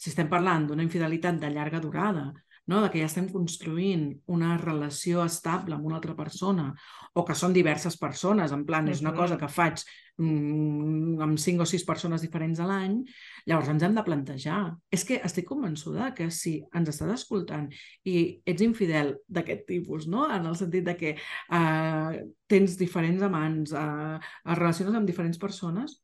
si estem parlant d'una infidelitat de llarga durada, no? de que ja estem construint una relació estable amb una altra persona, o que són diverses persones, en plan, és una cosa que faig mm, amb cinc o sis persones diferents a l'any, llavors ens hem de plantejar. És que estic convençuda que si ens estàs escoltant i ets infidel d'aquest tipus, no? en el sentit de que eh, tens diferents amants, eh, es relaciones amb diferents persones,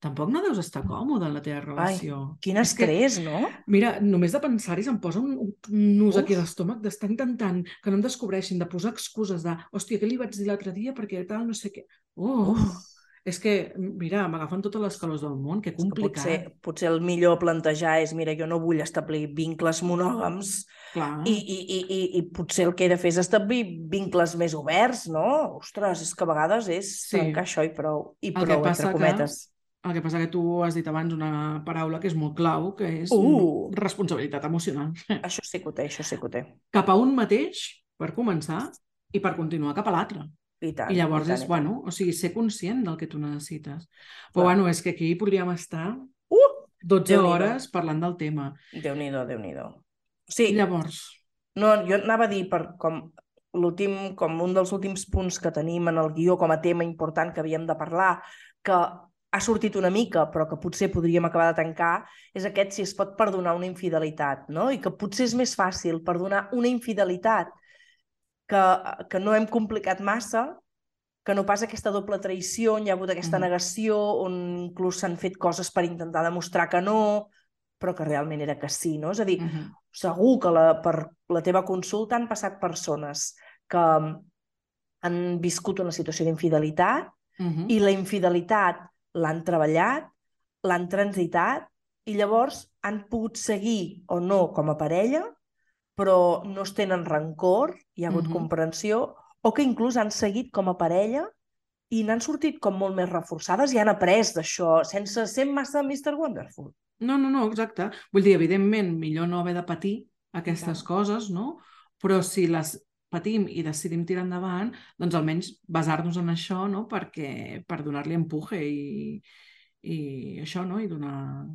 tampoc no deus estar còmode en la teva relació. Ai, quin estrès, que, no? Mira, només de pensar-hi se'm posa un, un nus Uf. aquí a l'estómac d'estar intentant que no em descobreixin, de posar excuses de hòstia, què li vaig dir l'altre dia perquè tal, no sé què. Uf. Uf. És que, mira, m'agafen totes les calors del món, que complicat. Potser, potser el millor plantejar és, mira, jo no vull establir vincles monògams i, i, i, i, i potser el que he de fer és establir vincles més oberts, no? Ostres, és que a vegades és sí. trencar això i prou, i prou, entre cometes. Que el que passa que tu has dit abans una paraula que és molt clau, que és uh! responsabilitat emocional. Això sí que ho té, això sí que ho té. Cap a un mateix, per començar, i per continuar cap a l'altre. I, tant, I llavors i tant, és, i bueno, o sigui, ser conscient del que tu necessites. Però, bueno, és que aquí podríem estar uh! 12 hores parlant del tema. Déu-n'hi-do, déu nhi déu Sí. Llavors... No, jo anava a dir, per, com l'últim, com un dels últims punts que tenim en el guió com a tema important que havíem de parlar, que ha sortit una mica, però que potser podríem acabar de tancar, és aquest si es pot perdonar una infidelitat, no? I que potser és més fàcil perdonar una infidelitat que, que no hem complicat massa, que no pas aquesta doble traïció, on hi ha hagut aquesta mm. negació, on inclús s'han fet coses per intentar demostrar que no, però que realment era que sí, no? És a dir, mm -hmm. segur que la, per la teva consulta han passat persones que han viscut una situació d'infidelitat mm -hmm. i la infidelitat l'han treballat, l'han transitat i llavors han pogut seguir o no com a parella, però no es tenen rancor, hi ha hagut uh -huh. comprensió, o que inclús han seguit com a parella i n'han sortit com molt més reforçades i han après d'això, sense ser massa Mr. Wonderful. No, no, no, exacte. Vull dir, evidentment, millor no haver de patir aquestes Clar. coses, no? Però si les patim i decidim tirar endavant, doncs almenys basar-nos en això no? perquè per donar-li empuje i, i això, no? i donar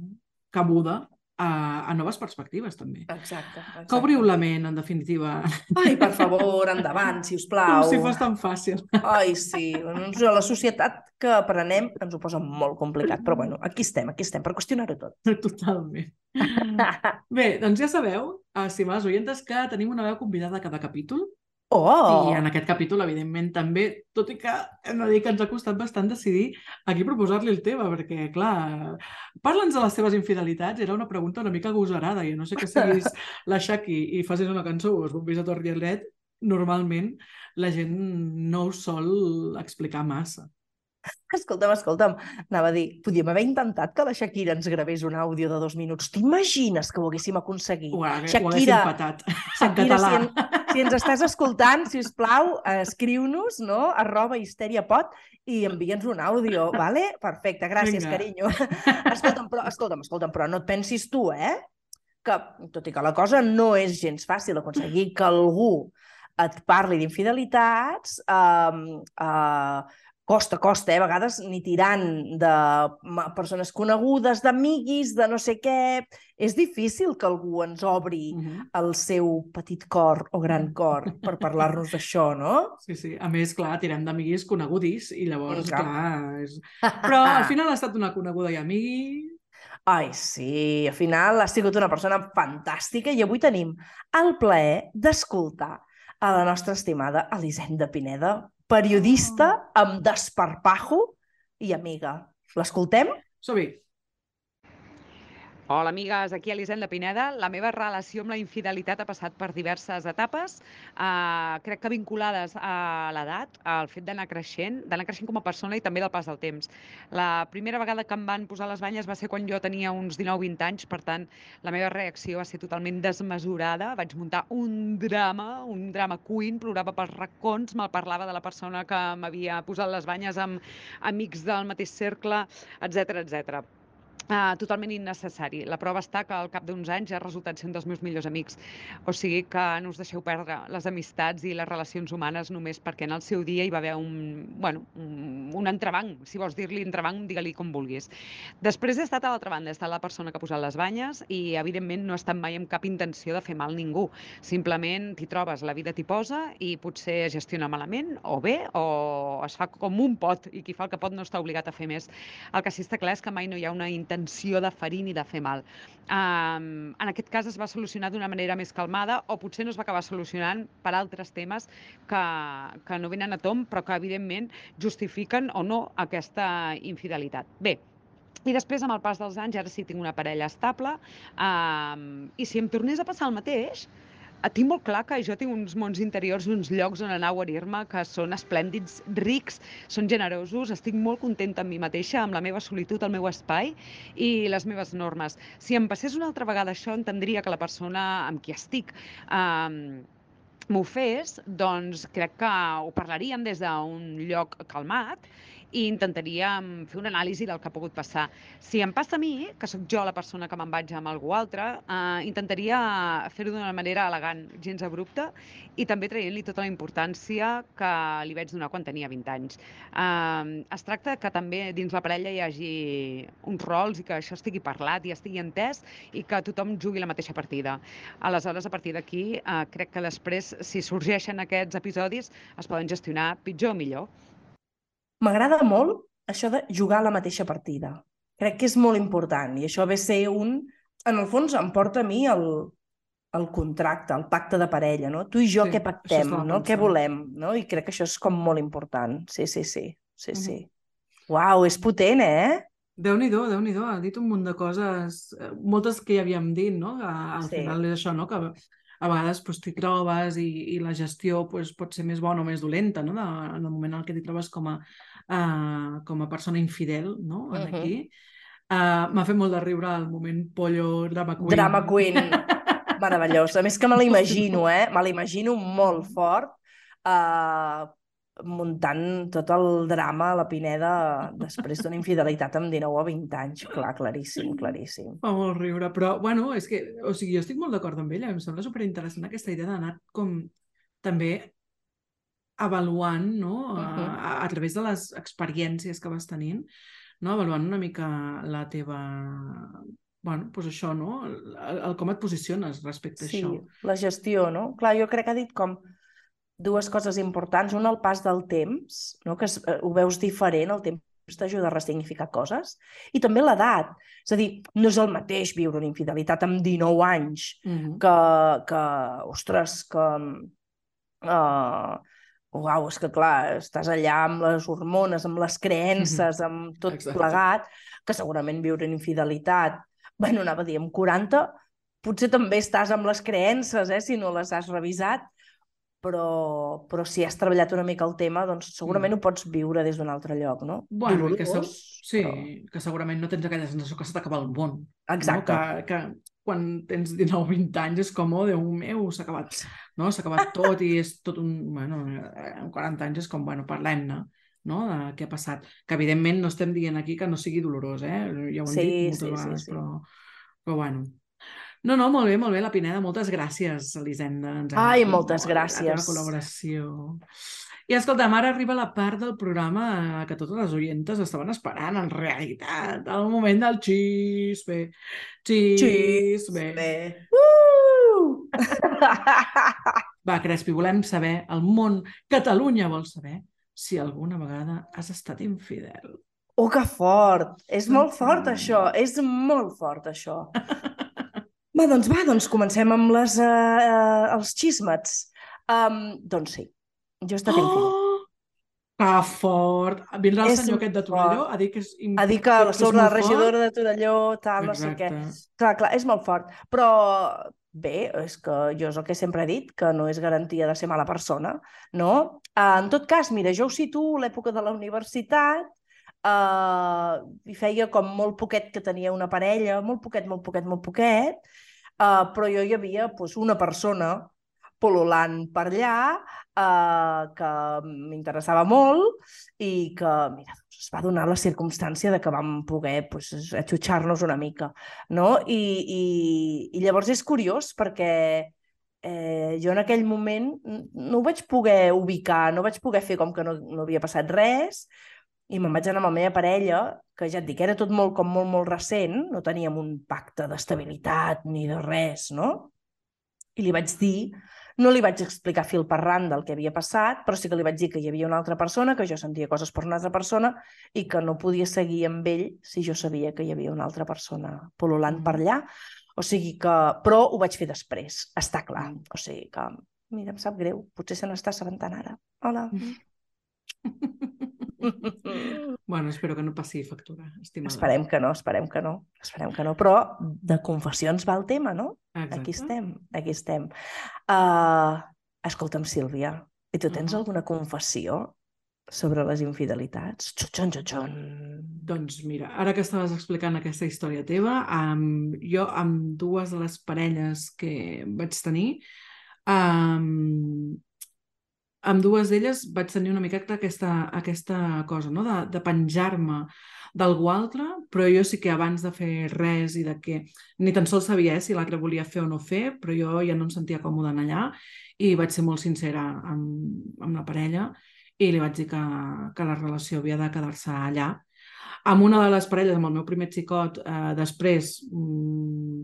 cabuda a, a noves perspectives, també. Exacte, exacte. Que obriu la ment, en definitiva. Ai, per favor, endavant, si us plau. Com si fos tan fàcil. Ai, sí. Doncs La societat que aprenem ens ho posa molt complicat, però bueno, aquí estem, aquí estem, per qüestionar-ho tot. Totalment. Bé, doncs ja sabeu, estimades oientes, que tenim una veu convidada a cada capítol. Oh! I en aquest capítol, evidentment, també, tot i que hem de dir que ens ha costat bastant decidir a qui proposar-li el tema, perquè, clar, parla'ns de les teves infidelitats, era una pregunta una mica agosarada, i no sé que siguis la Shaki i facis una cançó o es bombis a Torrialet, normalment la gent no ho sol explicar massa. Escolta'm, escolta'm, anava a dir, podíem haver intentat que la Shakira ens gravés un àudio de dos minuts. T'imagines que ho haguéssim aconseguit? Ho, ha- ho Shakira, haguéssim patat. en Shakira, català. si, en, si ens estàs escoltant, si us plau, escriu-nos, no?, arroba histeriapot i envia'ns un àudio, vale? Perfecte, gràcies, Vinga. carinyo. Escolta'm, però, escolta'm, escolta'm, però no et pensis tu, eh? Que, tot i que la cosa no és gens fàcil aconseguir que algú et parli d'infidelitats, eh, eh, costa, costa, eh? a vegades ni tirant de persones conegudes, d'amiguis, de no sé què. És difícil que algú ens obri Mhm. el seu petit cor o gran cor per parlar-nos d'això, no? Sí, sí. A més, clar, tirem d'amiguis conegudis i llavors, Clar. clar... És... Però al final ha estat una coneguda i amigui... Ai, sí, al final ha sigut una persona fantàstica i avui tenim el plaer d'escoltar a la nostra estimada Elisenda Pineda, periodista amb desparpajo i amiga. L'escoltem? Som-hi. Hola, amigues. Aquí Elisenda Pineda. La meva relació amb la infidelitat ha passat per diverses etapes, eh, crec que vinculades a l'edat, al fet d'anar creixent, d'anar creixent com a persona i també del pas del temps. La primera vegada que em van posar les banyes va ser quan jo tenia uns 19-20 anys, per tant, la meva reacció va ser totalment desmesurada. Vaig muntar un drama, un drama queen, plorava pels racons, me'l parlava de la persona que m'havia posat les banyes amb amics del mateix cercle, etc etc. Uh, totalment innecessari. La prova està que al cap d'uns anys ha resultat ser un dels meus millors amics. O sigui que no us deixeu perdre les amistats i les relacions humanes només perquè en el seu dia hi va haver un, bueno, un, entrebanc. Si vols dir-li entrebanc, digue-li com vulguis. Després he estat a l'altra banda, he estat la persona que ha posat les banyes i evidentment no he estat mai amb cap intenció de fer mal a ningú. Simplement t'hi trobes, la vida t'hi posa i potser es gestiona malament o bé o es fa com un pot i qui fa el que pot no està obligat a fer més. El que sí està clar és que mai no hi ha una intenció de ferir ni de fer mal. Um, en aquest cas es va solucionar d'una manera més calmada o potser no es va acabar solucionant per altres temes que, que no venen a tom però que evidentment justifiquen o no aquesta infidelitat. Bé, i després, amb el pas dels anys, ara sí tinc una parella estable, um, i si em tornés a passar el mateix, tinc molt clar que jo tinc uns mons interiors, uns llocs on anar a guarir-me que són esplèndids, rics, són generosos, estic molt contenta amb mi mateixa, amb la meva solitud, el meu espai i les meves normes. Si em passés una altra vegada això, entendria que la persona amb qui estic um, m'ho fes, doncs crec que ho parlaríem des d'un lloc calmat i intentaríem fer una anàlisi del que ha pogut passar. Si em passa a mi, que sóc jo la persona que me'n vaig amb algú altre, eh, intentaria fer-ho d'una manera elegant, gens abrupta, i també traient-li tota la importància que li vaig donar quan tenia 20 anys. Eh, es tracta que també dins la parella hi hagi uns rols i que això estigui parlat i estigui entès i que tothom jugui la mateixa partida. Aleshores, a partir d'aquí, eh, crec que després, si sorgeixen aquests episodis, es poden gestionar pitjor o millor. M'agrada molt això de jugar a la mateixa partida. Crec que és molt important i això ve a ser un... En el fons em porta a mi el, el contracte, el pacte de parella, no? Tu i jo Sí, què pactem, no? Què volem, no? I crec que això és com molt important. Sí, sí, sí. Sí, Mhm. sí. Uau, és potent, eh? Déu-n'hi-do, déu nhi déu ha dit un munt de coses, eh, moltes que ja havíem dit, no? Que al Sí. final és això, no? Que a vegades pues, t'hi trobes i, i la gestió pues, pot ser més bona o més dolenta, no? De, en el moment en què t'hi trobes com a, uh, com a persona infidel, no? En Mhm. aquí. Uh, M'ha fet molt de riure el moment pollo drama queen. Drama queen. Meravellós. A més que me l'imagino, eh? Me l'imagino molt fort uh, muntant tot el drama a la Pineda després d'una infidelitat amb 19 o 20 anys. Clar, claríssim, claríssim. Fa molt riure, però, bueno, és que, o sigui, jo estic molt d'acord amb ella, em sembla superinteressant aquesta idea d'anar com també avaluant, no?, a, Mhm. a, a través de les experiències que vas tenint, no?, avaluant una mica la teva bueno, doncs això, no? El, el, el com et posiciones respecte Sí, a això. la gestió, no? Clar, jo crec que ha dit com dues coses importants. Una, el pas del temps, no? que es, eh, ho veus diferent, el temps t'ajuda a ressignificar coses. I també l'edat. És a dir, no és el mateix viure una infidelitat amb 19 anys Mm -hmm. que, que ostres, que... Uh, uau, és que clar, estàs allà amb les hormones, amb les creences, amb tot Exacte. plegat, que segurament viure en infidelitat, bueno, anava a dir, amb 40, potser també estàs amb les creences, eh, si no les has revisat, però, però si has treballat una mica el tema, doncs segurament Mm. ho pots viure des d'un altre lloc, no? Bueno, i que, segu... Dolorós, sí, però- que segurament no tens aquella sensació que se t'acaba el món. Exacte. No? Que, que quan tens 19-20 anys és com, oh, Déu meu, s'ha acabat, no? s'ha acabat tot i és tot un... Bueno, eh, amb 40 anys és com, bueno, parlem-ne no? de què ha passat. Que evidentment no estem dient aquí que no sigui dolorós, eh? Ja ho hem Sí, dit moltes sí, sí, vegades, sí. Però, però bueno. No, no, molt bé, molt bé, la Pineda. Moltes gràcies, Elisenda. Ens Ai, moltes molt La gràcies. teva col·laboració. I escolta, ara arriba la part del programa que totes les oientes estaven esperant, en realitat, el moment del xisme. Xisme. Bé. Uh! Va, Crespi, volem saber, el món, Catalunya vol saber, si alguna vegada has estat infidel. Oh, que fort! És molt fort, això. És molt fort, això. Va, doncs va, doncs comencem amb les, uh, uh, els xismets. Um, doncs sí, jo he estat. Oh! Que fort! Vindrà el És senyor aquest de Torelló fort. a dir que és... A dir que és sóc la fort? regidora de Torelló, tal, no sé què. Exacte. Clar, clar, és molt fort. Però bé, és que jo és el que sempre he dit, que no és garantia de ser mala persona, no? Uh, en tot cas, mira, jo ho situo a l'època de la universitat, uh, i feia com molt poquet que tenia una parella, molt poquet, molt poquet, molt poquet, uh, però jo hi havia pues, una persona pololant per allà uh, que m'interessava molt i que, mira, doncs es va donar la circumstància de que vam poder pues, atxutxar-nos una mica, no? I, i, I llavors és curiós perquè eh, jo en aquell moment no ho vaig poder ubicar, no vaig poder fer com que no, no havia passat res i me'n vaig anar amb la meva parella, que ja et dic, era tot molt, com molt, molt recent, no teníem un pacte d'estabilitat ni de res, no? I li vaig dir, no li vaig explicar fil per ran del que havia passat, però sí que li vaig dir que hi havia una altra persona, que jo sentia coses per una altra persona i que no podia seguir amb ell si jo sabia que hi havia una altra persona pol·lulant per allà. O sigui que... Però ho vaig fer després, està clar. Mm. O sigui que, mira, em sap greu, potser se n'està assabentant ara. Hola. Bueno, espero que no passi factura, estimada. Esperem que no, esperem que no, esperem que no. Però de confessions va el tema, no? Exacte. Aquí estem, aquí estem. Uh, escolta'm, Sílvia, i tu tens Ah. alguna confessió sobre les infidelitats? Xutxon, xutxon. Doncs mira, ara que estaves explicant aquesta història teva, um, jo amb dues de les parelles que vaig tenir, um, amb dues d'elles vaig tenir una miqueta aquesta, aquesta cosa, no? de, de penjar-me d'algú altre, però jo sí que abans de fer res i de que ni tan sols sabia eh, si l'altre volia fer o no fer, però jo ja no em sentia còmoda en allà i vaig ser molt sincera amb, amb la parella i li vaig dir que, que la relació havia de quedar-se allà. Amb una de les parelles, amb el meu primer xicot, eh, després mm,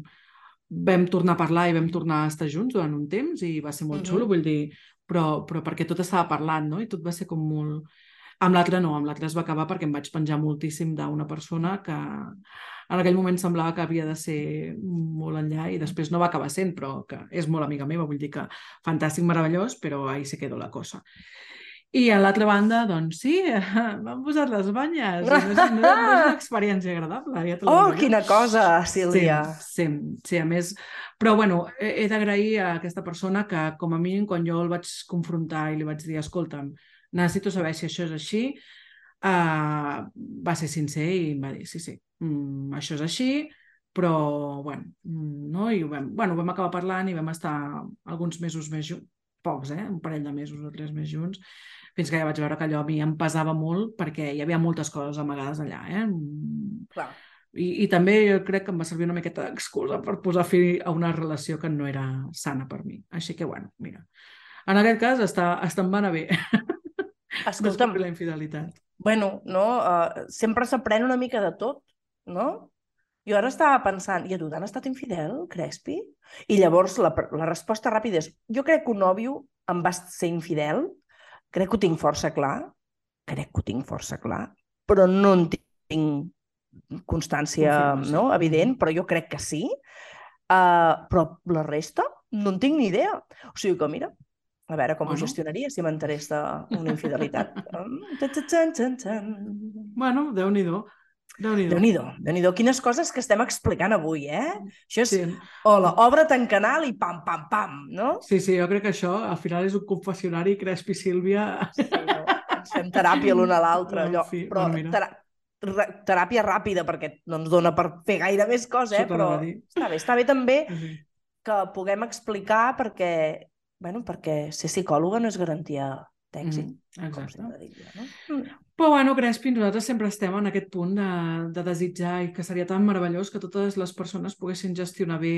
vam tornar a parlar i vam tornar a estar junts durant un temps i va ser molt Mhm. xulo, vull dir, però, però perquè tot estava parlant, no? I tot va ser com molt... Amb l'altre no, amb l'altre es va acabar perquè em vaig penjar moltíssim d'una persona que en aquell moment semblava que havia de ser molt enllà i després no va acabar sent, però que és molt amiga meva, vull dir que fantàstic, meravellós, però ahí se quedó la cosa. I a l'altra banda, doncs sí, m'han posat les banyes. No és, no, és- no és una experiència agradable. Ja Oh, jo. quina cosa, Sílvia. Sí, sí, sí, a més... Però, bueno, he, he d'agrair a aquesta persona que, com a mínim, quan jo el vaig confrontar i li vaig dir, escolta'm, necessito saber si això és així, uh, va ser sincer i em va dir, sí, sí, mm, això és així, però, bueno, mm, no? I ho vam, bueno, vam acabar parlant i vam estar alguns mesos més junts, pocs, eh? Un parell de mesos o tres més junts, fins que ja vaig veure que allò a mi em pesava molt perquè hi havia moltes coses amagades allà, eh? Clar. i, I també jo crec que em va servir una miqueta d'excusa per posar fi a una relació que no era sana per mi. Així que, bueno, mira, en aquest cas està, està em va anar bé Escolta'm, la infidelitat. bueno, no, uh, sempre s'aprèn una mica de tot, no? Jo ara estava pensant, i a tu t'han estat infidel, Crespi? I llavors la, la resposta ràpida és, jo crec que un nòvio em va ser infidel, crec que ho tinc força clar, crec que ho tinc força clar, però no en tinc constància no, evident, però jo crec que sí. Uh, però la resta no en tinc ni idea. O sigui que, mira, a veure com Bueno. ho gestionaria si m'enterés d'una infidelitat. Bueno, Déu-n'hi-do. Déu-n'hi-do. Déu-n'hi-do, déu nhi déu Quines coses que estem explicant avui, eh? Això és, Sí, hola, obre't en canal i pam, pam, pam, no? sí, sí, jo crec que això al final és un confessionari Crespi Sílvia. Sí, no? Ens fem teràpia l'una a l'altra, En allò. fi, Però bueno, terà teràpia ràpida, perquè no ens dona per fer gaire més cosa, eh? Però està bé, està bé també Sí, que puguem explicar perquè, bueno, perquè ser psicòloga no és garantia d'èxit, com Exacte. diria, no? Però bueno, Crespi, nosaltres sempre estem en aquest punt de, de desitjar i que seria tan meravellós que totes les persones poguessin gestionar bé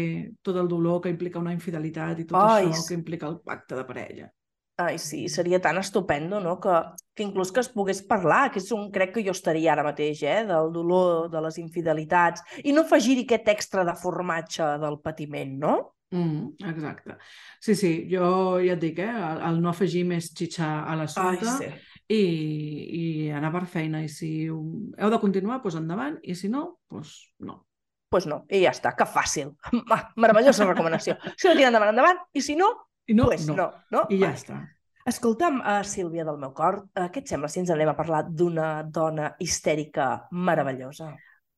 tot el dolor que implica una infidelitat i tot Ai, això sí. que implica el pacte de parella. Ai, sí, seria tan estupendo, no?, que, que inclús que es pogués parlar, que és un, crec que jo estaria ara mateix, eh?, del dolor, de les infidelitats, i no afegir-hi aquest extra de formatge del patiment, no? Mm, exacte. Sí, sí, jo ja et dic, eh, el, el no afegir més xitxa a l'assumpte i, i anar per feina. I si ho- heu de continuar, doncs endavant, i si no, doncs no. pues no, i ja està, que fàcil. Ma, meravellosa recomanació. Si no tira endavant, endavant, i si no, I no, pues no. no. no? I ja Vale. està. Escolta'm, uh, Sílvia del meu cor, uh, què et sembla si ens anem a parlar d'una dona histèrica meravellosa?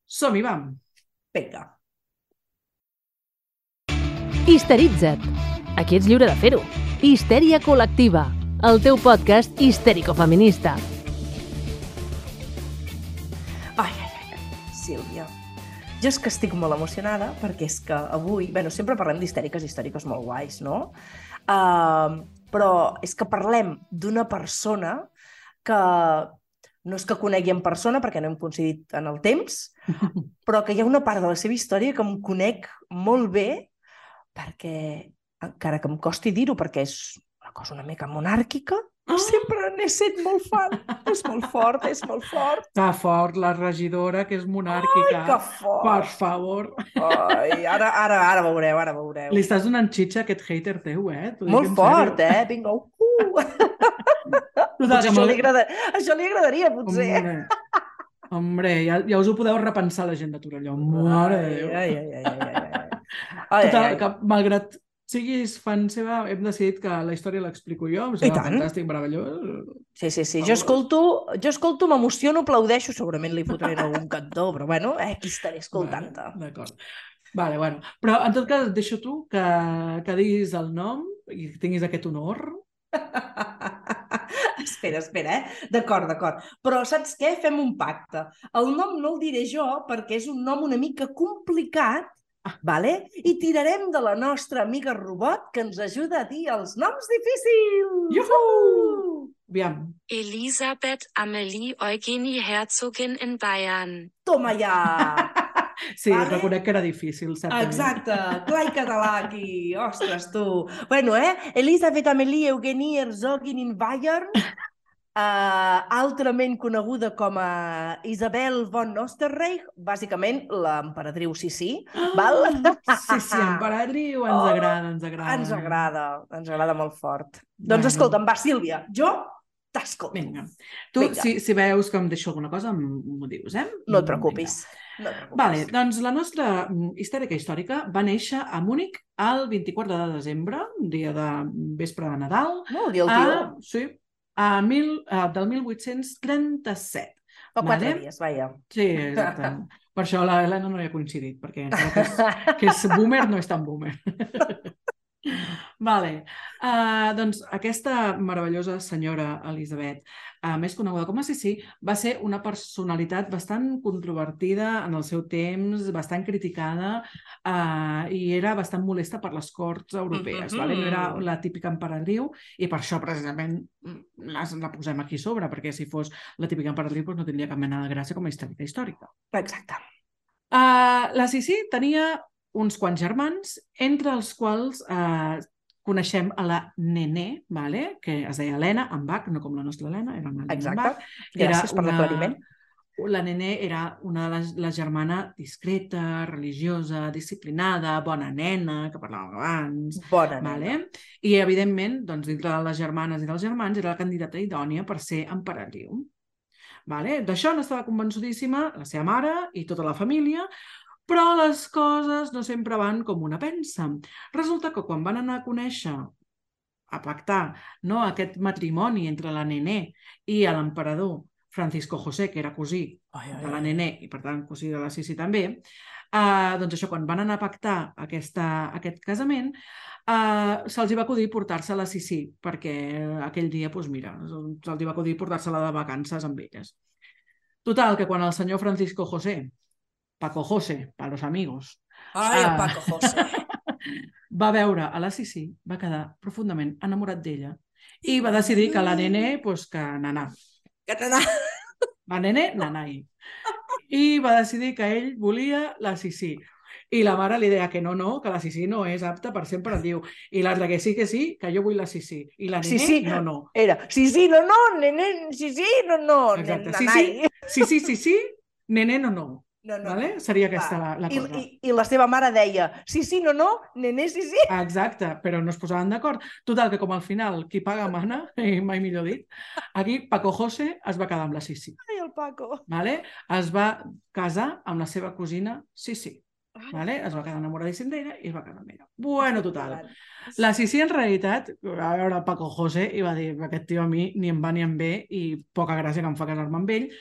Som-hi, vam! Vinga. Histeritza't. Aquí ets lliure de fer-ho. Histèria col·lectiva. El teu podcast histèrico-feminista. Ai, ai, ai, Sílvia. Jo és que estic molt emocionada perquè és que avui... bueno, sempre parlem d'histèriques i històriques molt guais, no? Uh, però és que parlem d'una persona que no és que conegui en persona perquè no hem coincidit en el temps, però que hi ha una part de la seva història que em conec molt bé perquè, encara que em costi dir-ho, perquè és cosa una mica monàrquica, Ah! sempre n'he set molt fan. és molt fort, és molt fort. Que fort, la regidora, que és Ai, monàrquica. que fort! Per favor. Ai, ara, ara, ara veureu, ara veureu. Li estàs donant xitxa a aquest hater teu, eh? Molt fort, sèrio. eh? Vinga, uh! Potser això, li agrada... això li agradaria, potser. Hombre, hombre ja, ja us ho podeu repensar la gent de Torelló. Mare de Déu. Ai, ai, ai, ai, ai, ai. Ai, ai, Total, ai. que malgrat siguis fan seva, hem decidit que la història l'explico jo. Em sembla fantàstic, meravellós. Sí, sí, sí. Jo escolto, jo escolto, m'emociono, aplaudeixo, segurament li fotré en algun cantó, però bueno, eh, aquí estaré escoltant-te. Vale, D'acord. Vale, bueno. Però en tot cas deixo tu que, que diguis el nom i que tinguis aquest honor. espera, espera, eh? D'acord, d'acord. Però saps què? Fem un pacte. El nom no el diré jo perquè és un nom una mica complicat, vale? i tirarem de la nostra amiga robot que ens ajuda a dir els noms difícils. Juhu! Aviam. Elisabeth Amelie Eugenie Herzogin in Bayern. Toma ja! Sí, Vale. reconec que era difícil, certament. Exacte, clar i català aquí. Ostres, tu. Bueno, eh? Elisabeth Amelie Eugenie Herzogin in Bayern, uh, altrament coneguda com a Isabel von Osterreich, bàsicament l'emperadriu Sissi, val? Sí, sí, emperadriu, ens Oh, agrada, ens agrada. Ens agrada, ens agrada molt fort. Bueno. Doncs escolta'm, va, Sílvia, jo t'escolto. Vinga. Tu, Vinga. si, si veus que em deixo alguna cosa, m'ho dius, eh? No et preocupis. No et preocupis. Vale, doncs la nostra mm, histèrica històrica va néixer a Múnich el 24 de desembre, un dia de vespre de Nadal, No, el dia tio. a, sí, a mil, a, del 1837. Fa quatre vale. dies, vaja. Sí, exacte. Per això la Helena no hi ha coincidit, perquè que és, que és boomer no és tan boomer. Vale. Uh, doncs aquesta meravellosa senyora Elisabet, uh, més coneguda com a Sissi, va ser una personalitat bastant controvertida en el seu temps, bastant criticada uh, i era bastant molesta per les corts europees. Mhm. vale? No era la típica emperadriu i per això precisament mm, la, la posem aquí sobre, perquè si fos la típica emperadriu doncs no tindria cap mena de gràcia com a històrica històrica. Exacte. Uh, la Sissi tenia uns quants germans, entre els quals uh, coneixem a la Nené, vale? que es deia Helena, en Bach, no com la nostra Helena, era una Helena en Exacte. Bach. Gràcies per l'aclariment. la nene era una de les, la germana discreta, religiosa, disciplinada, bona nena, que parlàvem abans, Bona Vale? nena. I, evidentment, doncs, dintre de les germanes i dels germans, era la candidata idònia per ser emperadriu. Vale? D'això n'estava convençudíssima la seva mare i tota la família, però les coses no sempre van com una pensa. Resulta que quan van anar a conèixer, a pactar, no, aquest matrimoni entre la nené i l'emperador Francisco José, que era cosí Ai, ai, de la nené i, per tant, cosí de la Sisi també, eh, doncs això, quan van anar a pactar aquesta, aquest casament, eh, se'ls va acudir portar-se la Sisi, perquè aquell dia, doncs mira, se'ls va acudir portar-se-la de vacances amb elles. Total, que quan el senyor Francisco José, Paco José, para los amigos, Ai, el Ah. Paco José. va veure a la Sisi, va quedar profundament enamorat d'ella i va decidir que la nene, doncs que nanà. Català. La nene, nanai. I va decidir que ell volia la Sisi. I la mare li deia que no, no, que la Sisi no és apta per ser emperadriu. I l'altra que sí, que sí, que jo vull la Sisi. I la nene, Sí, sí. no, no. Era, sí, sí, no, no, nene, sí, sí, no, no, Exacte. nen- Sí, nanai. sí, sí, sí, sí, nene, no, no. No, no. Vale? Seria aquesta la, la I, cosa. i, I la seva mare deia, sí, sí, no, no, nene, sí, sí. Exacte, però no es posaven d'acord. Total, que com al final qui paga mana, i mai millor dit, aquí Paco José es va quedar amb la Sisi. Ai, el Paco. Vale? Es va casar amb la seva cosina Sisi. Ai. Vale? Es va quedar enamoradíssim d'ella i es va casar amb ella. Bueno, total. La Sisi, en realitat, va veure Paco José i va dir aquest tio a mi ni em va ni em ve i poca gràcia que em fa casar-me amb ell,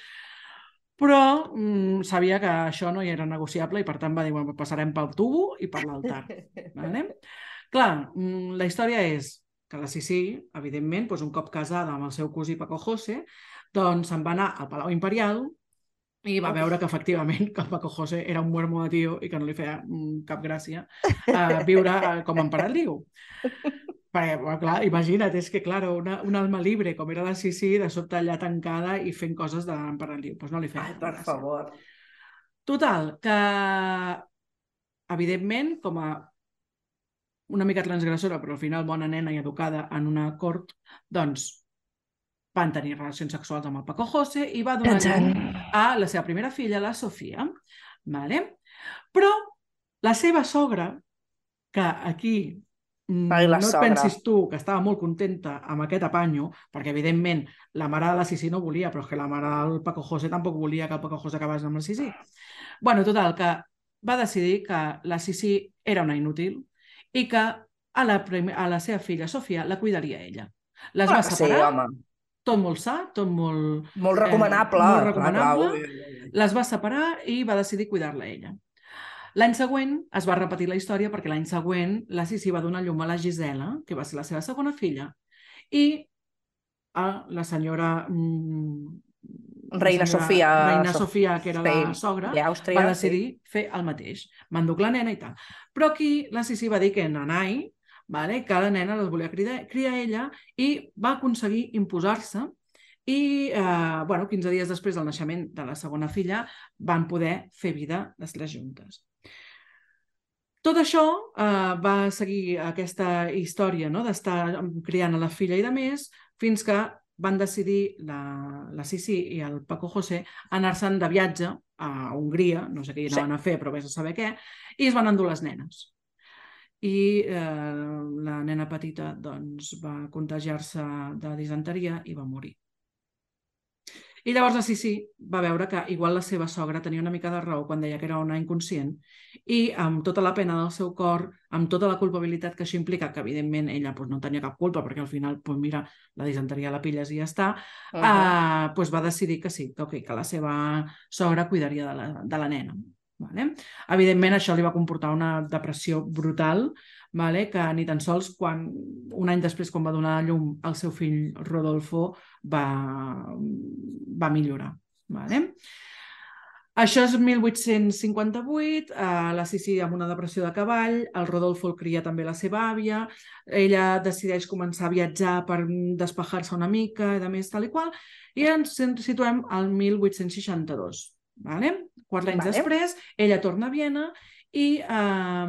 però mm, sabia que això no hi era negociable i per tant va dir, bueno, passarem pel tubo i per l'altar. Vale? Clar, mm, la història és que la Sisi, evidentment, doncs un cop casada amb el seu cosí Paco José, doncs se'n va anar al Palau Imperial i va veure que efectivament que el Paco José era un muermo de tio i que no li feia mm, cap gràcia eh, viure eh, com a emperadriu. Perquè, clar, imagina't, és que, clar, una, una alma libre, com era la Sisi, de sobte allà tancada i fent coses de l'emperadriu. Doncs no li feia Ai, per gràcia. favor. Total, que evidentment, com a una mica transgressora, però al final bona nena i educada en una cort, doncs van tenir relacions sexuals amb el Paco José i va donar llum a la seva primera filla, la Sofia. Vale? Però la seva sogra, que aquí la no et sogra. pensis tu que estava molt contenta amb aquest apanyo, perquè evidentment la mare de la Sisi no volia, però és que la mare del Paco José tampoc volia que el Paco José acabés amb la Sisi. bueno, total, que va decidir que la Sisi era una inútil i que a la, a la seva filla, Sofia, la cuidaria ella. Les va Ah, sí, separar, home. tot molt sa, tot molt... Molt recomanable. molt clar, recomanable. clar, ui, ui. Les va separar i va decidir cuidar-la ella. L'any següent es va repetir la història perquè l'any següent la Sisi va donar llum a la Gisela, que va ser la seva segona filla, i a la senyora... mm, Reina senyora Sofia. Reina Sof- Sofia, que era sí, la sogra, D'Àustria. va decidir fer el mateix. M'enduc la nena i tal. Però aquí la Sisi va dir que nanai, vale, que la nena les volia criar, criar ella i va aconseguir imposar-se i, eh, bueno, 15 dies després del naixement de la segona filla van poder fer vida les tres juntes. Tot això eh, va seguir aquesta història no? d'estar criant a la filla i de més fins que van decidir la, la Sisi i el Paco José anar-se'n de viatge a Hongria, no sé què hi Sí. anaven a fer, però vés a saber què, i es van endur les nenes. I eh, la nena petita doncs, va contagiar-se de disenteria i va morir. I llavors la Sisi va veure que igual la seva sogra tenia una mica de raó quan deia que era una inconscient i amb tota la pena del seu cor, amb tota la culpabilitat que això implica, que evidentment ella doncs, no tenia cap culpa perquè al final, doncs, mira, la disenteria la pilles i ja està, Uh -huh. uh, doncs va decidir que sí, que, okay, que la seva sogra cuidaria de la, de la nena. Vale? Evidentment, això li va comportar una depressió brutal, vale? que ni tan sols quan, un any després, quan va donar llum al seu fill Rodolfo, va, va millorar. Vale? Això és 1858, eh, la Sisi amb una depressió de cavall, el Rodolfo el cria també la seva àvia, ella decideix començar a viatjar per despejar-se una mica i de més tal i qual, i ens situem al 1862. Vale? Quatre anys Vale. després, ella torna a Viena i eh,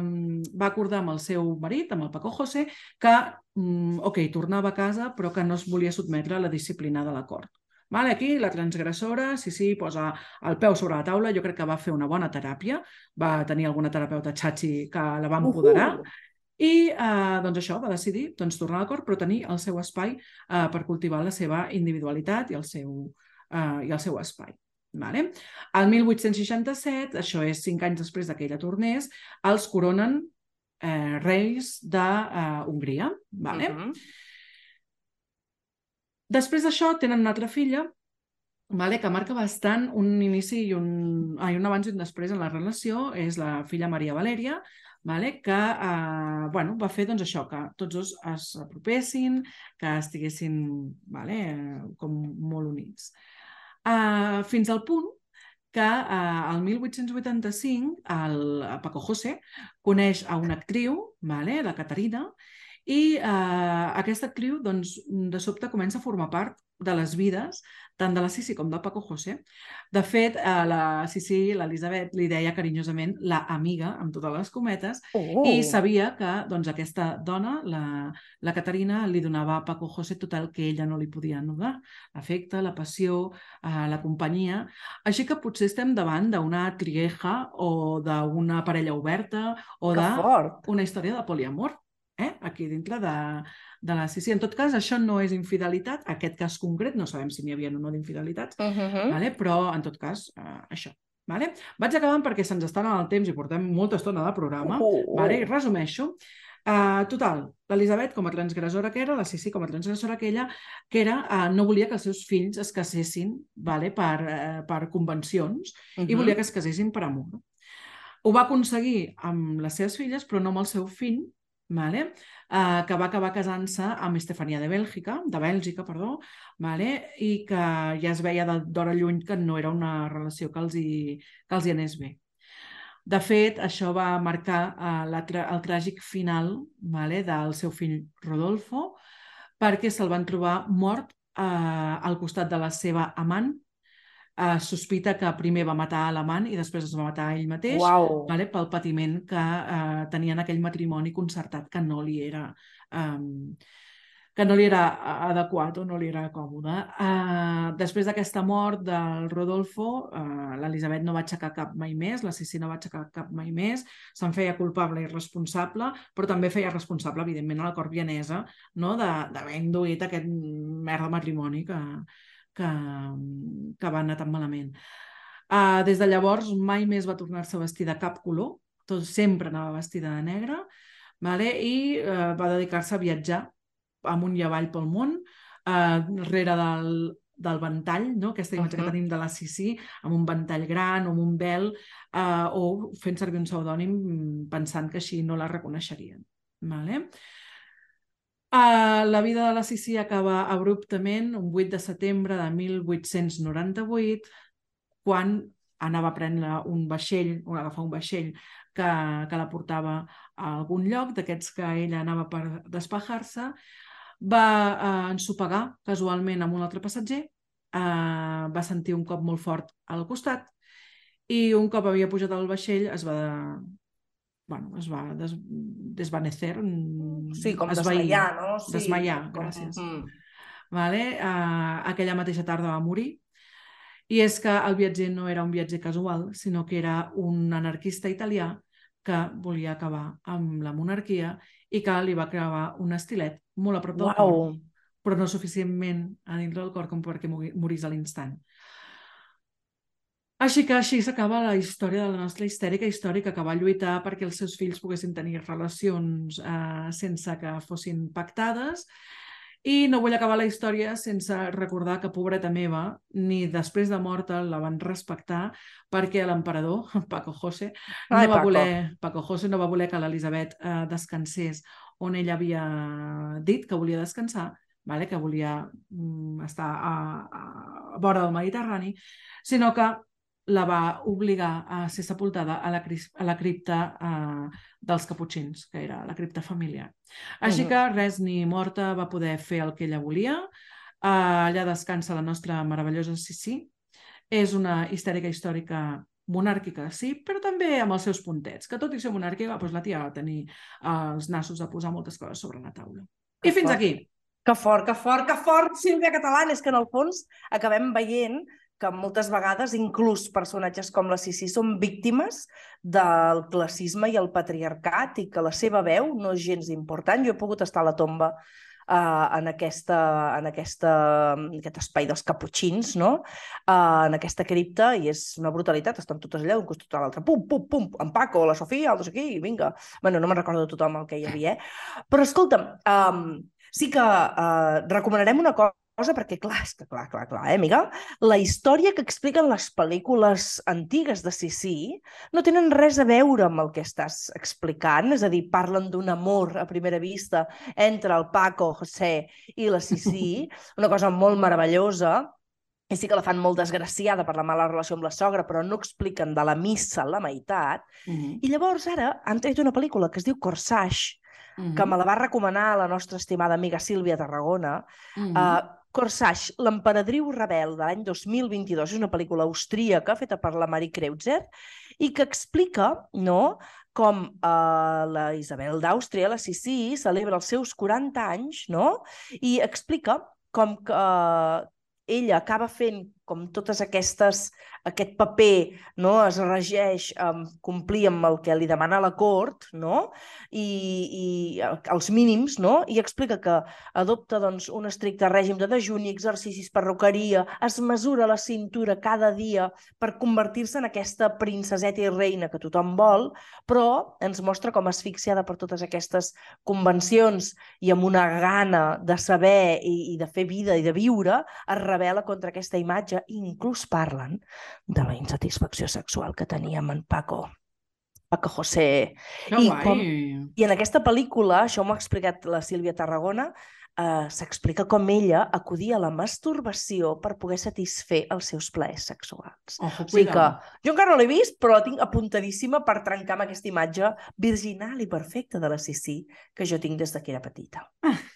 va acordar amb el seu marit, amb el Paco José, que, mm, ok, tornava a casa, però que no es volia sotmetre a la disciplina de la cort. Vale, aquí la transgressora, sí, sí, posa el peu sobre la taula, jo crec que va fer una bona teràpia, va tenir alguna terapeuta xatxi que la va empoderar, Uhu. i eh, doncs això, va decidir doncs, tornar al cor, però tenir el seu espai eh, per cultivar la seva individualitat i el seu, eh, i el seu espai. Vale? El 1867, això és cinc anys després que ella tornés, els coronen eh, reis d'Hongria. Vale? Mhm. Després d'això tenen una altra filla vale, que marca bastant un inici i un, ai, un abans i un després en la relació, és la filla Maria Valèria, vale, que eh, bueno, va fer doncs, això, que tots dos es apropessin, que estiguessin vale, eh, com molt units. Eh, fins al punt que eh, el 1885 el Paco José coneix a una actriu, vale, la Caterina, i eh, aquesta actriu, doncs, de sobte comença a formar part de les vides tant de la Sissi com del Paco José. De fet, a la Sissi, l'Elisabet, li deia carinyosament la amiga, amb totes les cometes, Oh. i sabia que doncs, aquesta dona, la, la Caterina, li donava a Paco José tot el que ella no li podia donar. L'afecte, la passió, eh, la companyia. Així que potser estem davant d'una trieja o d'una parella oberta o Que de fort. una història de poliamor, eh? aquí dintre de, de la Sissi. En tot cas, això no és infidelitat, aquest cas concret, no sabem si n'hi havia o no d'infidelitats, Mhm. vale? però en tot cas, eh, això. Vale? Vaig acabant perquè se'ns està anant el temps i portem molta estona de programa. Uh, uh. Vale? I resumeixo. Uh, total, l'Elisabet com a transgressora que era, la Sissi com a transgressora que ella, que era, uh, no volia que els seus fills es casessin vale? per, uh, per convencions i Mhm. volia que es casessin per amor. Ho va aconseguir amb les seves filles, però no amb el seu fill, vale? uh, que va acabar casant-se amb Estefania de Bèlgica, de Bèlgica, perdó, vale? i que ja es veia d'hora lluny que no era una relació que els hi, que els hi anés bé. De fet, això va marcar uh, la, el tràgic final vale? del seu fill Rodolfo, perquè se'l van trobar mort uh, al costat de la seva amant, es sospita que primer va matar a l'amant i després es va matar a ell mateix Uau. vale, pel patiment que eh, tenien aquell matrimoni concertat que no li era um, que no li era eh, adequat o no li era còmode. Uh, després d'aquesta mort del Rodolfo, uh, l'Elisabet no va aixecar cap mai més, la Sissi no va aixecar cap mai més, se'n feia culpable i responsable, però també feia responsable, evidentment, a la cort vienesa no? de- d'haver induït aquest merda matrimoni que, que, que va anar tan malament. Uh, des de llavors mai més va tornar-se a vestir de cap color, tot sempre anava vestida de negre, vale? i uh, va dedicar-se a viatjar amunt i avall pel món, uh, rere del, del ventall, no? aquesta imatge uh -huh. Que tenim de la Sissi, amb un ventall gran o amb un vel, uh, o fent servir un pseudònim mm, pensant que així no la reconeixerien. Vale? Uh, la vida de la Sissi acaba abruptament un 8 de setembre de 1898, quan anava a prendre un vaixell, o agafar un vaixell que, que la portava a algun lloc, d'aquests que ella anava per despejar-se, va eh, ensopegar casualment amb un altre passatger, eh, va sentir un cop molt fort al costat i un cop havia pujat al vaixell es va bueno, es va des, desvanecer, mm, Sí, com desmaiar, no? Sí, desmaiar, com... gràcies. Mm. Vale? Uh, aquella mateixa tarda va morir. I és que el viatger no era un viatger casual, sinó que era un anarquista italià que volia acabar amb la monarquia i que li va clavar un estilet molt a prop del cor, Uau. però no suficientment a dintre del cor com perquè morís a l'instant. Així que així s'acaba la història de la nostra histèrica històrica que va lluitar perquè els seus fills poguessin tenir relacions eh, sense que fossin pactades i no vull acabar la història sense recordar que, pobreta meva, ni després de morta la van respectar perquè l'emperador, Paco José, no Ai, va Paco. voler, Paco José no va voler que l'Elisabet eh, descansés on ella havia dit que volia descansar, vale? que volia mm, estar a, a vora del Mediterrani, sinó que la va obligar a ser sepultada a la, a la cripta eh, dels Caputxins, que era la cripta familiar. Així que res ni morta va poder fer el que ella volia. Eh, allà descansa la nostra meravellosa Sissi. És una histèrica històrica monàrquica, sí, però també amb els seus puntets, que tot i ser monàrquica, doncs la tia va tenir eh, els nassos a posar moltes coses sobre la taula. Que I fins fort. aquí. Que fort, que fort, que fort, Sílvia Catalán! És que en el fons acabem veient que moltes vegades inclús personatges com la Sissi són víctimes del classisme i el patriarcat i que la seva veu no és gens important. Jo he pogut estar a la tomba uh, en, aquesta, en, aquesta, en aquest espai dels caputxins, no? uh, en aquesta cripta, i és una brutalitat, estan totes allà d'un costat a l'altre, pum, pum, pum, en Paco, la Sofia, sé qui, vinga. bueno, no me'n recordo de tothom el que hi havia, eh? Però escolta'm, um, sí que uh, recomanarem una cosa cosa perquè, clar, és que clar, clar, clar, eh, amiga? La història que expliquen les pel·lícules antigues de Sissi no tenen res a veure amb el que estàs explicant, és a dir, parlen d'un amor a primera vista entre el Paco, José i la Sissi, una cosa molt meravellosa, i sí que la fan molt desgraciada per la mala relació amb la sogra, però no expliquen de la missa la meitat. Mm -hmm. I llavors ara han tret una pel·lícula que es diu Corsage, Mm -hmm. que me la va recomanar la nostra estimada amiga Sílvia Tarragona. Mm Uh, Corsage, l'emperadriu rebel de l'any 2022, és una pel·lícula austríaca feta per la Marie Kreutzer i que explica no, com uh, la Isabel d'Àustria, la Sissi, celebra els seus 40 anys no? i explica com que uh, ella acaba fent com totes aquestes, aquest paper no, es regeix a um, complir amb el que li demana la cort no? I, i els mínims no? i explica que adopta doncs, un estricte règim de dejuni, exercicis, perruqueria, es mesura la cintura cada dia per convertir-se en aquesta princeseta i reina que tothom vol, però ens mostra com asfixiada per totes aquestes convencions i amb una gana de saber i, i de fer vida i de viure, es revela contra aquesta imatge i inclús parlen de la insatisfacció sexual que tenia amb en Paco. Paco José. I com- I en aquesta pel·lícula, això m'ho ha explicat la Sílvia Tarragona, eh, s'explica com ella acudia a la masturbació per poder satisfer els seus plaers sexuals. Ojo, Vull dir que jo encara no l'he vist, però la tinc apuntadíssima per trencar amb aquesta imatge virginal i perfecta de la Sissi que jo tinc des de que era petita.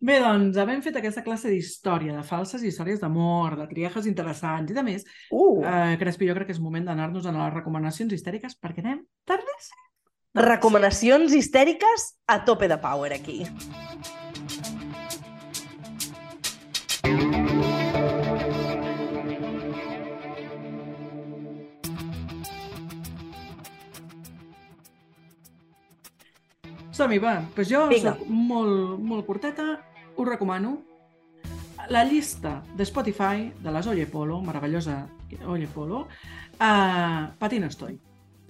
Bé, doncs, havent fet aquesta classe d'història, de falses històries d'amor, de triajes interessants i de més, Uh! eh, Crespi, jo crec que és moment d'anar-nos a les recomanacions histèriques perquè anem tardes. Recomanacions histèriques a tope de power aquí. Som-hi, va. Pues jo Vinga. soc molt, molt curteta, us recomano la llista de Spotify de les Oye Polo, meravellosa Oye Polo, uh, Patint estoy.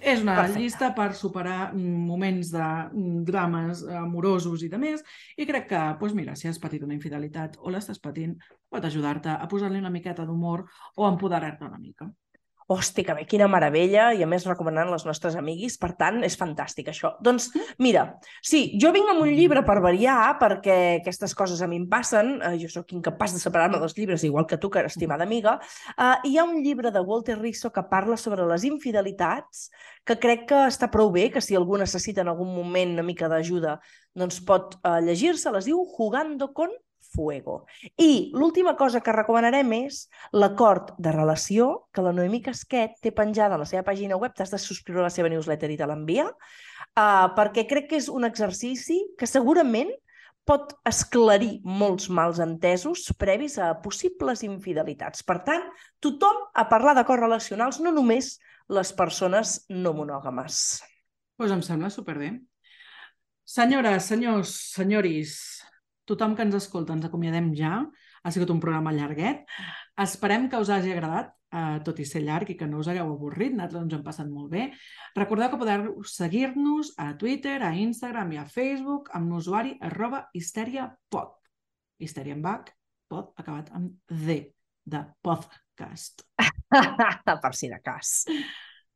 És una Perfecte. llista per superar mm, moments de mm, drames amorosos i de més, i crec que, doncs mira, si has patit una infidelitat o l'estàs patint, pot ajudar-te a posar-li una miqueta d'humor o a empoderar-te una mica. Hosti, que bé, quina meravella, i a més recomanant les nostres amiguis, per tant, és fantàstic això. Doncs, mira, sí, jo vinc amb un llibre per variar, perquè aquestes coses a mi em passen, eh, jo sóc incapaç de separar-me dels llibres, igual que tu, que estimada amiga, eh, hi ha un llibre de Walter Rizzo que parla sobre les infidelitats, que crec que està prou bé, que si algú necessita en algun moment una mica d'ajuda, doncs pot eh, llegir-se, les diu Jugando con Fuego. I l'última cosa que recomanarem és l'acord de relació que la Noemí Casquet té penjada a la seva pàgina web. T'has de subscriure a la seva newsletter i te l'envia, uh, perquè crec que és un exercici que segurament pot esclarir molts mals entesos previs a possibles infidelitats. Per tant, tothom a parlar d'acords relacionals, no només les persones no monògames. Doncs pues em sembla superbé. Senyores, senyors, senyoris, tothom que ens escolta, ens acomiadem ja. Ha sigut un programa llarguet. Esperem que us hagi agradat, eh, tot i ser llarg i que no us hagueu avorrit. Nosaltres ens hem passat molt bé. Recordeu que podeu seguir-nos a Twitter, a Instagram i a Facebook amb l'usuari arroba histeriapod. Histeria amb H, pod acabat amb D, de podcast. per si de cas.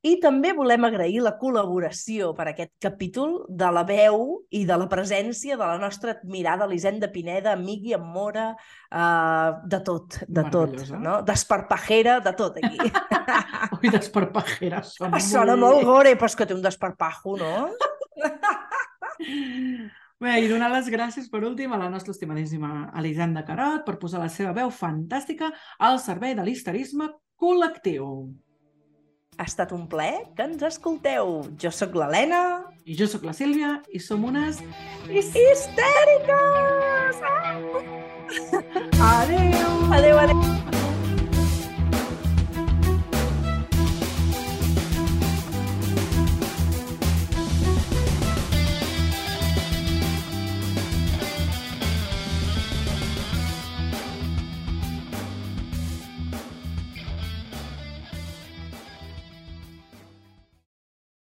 I també volem agrair la col·laboració per aquest capítol de la veu i de la presència de la nostra admirada Elisenda Pineda, Migui Mora, uh, de tot, de tot, no? Desparpajera, de tot aquí. Ui, desparpajera, sona, Sona molt gore, però és que té un desparpajo, no? Bé, i donar les gràcies per últim a la nostra estimadíssima Elisenda Carot per posar la seva veu fantàstica al servei de l'histerisme col·lectiu. Ha estat un plaer que ens escolteu. Jo sóc l'Helena. I jo sóc la Sílvia i som unes... Histèriques! Adéu! Adéu! Adéu, adéu!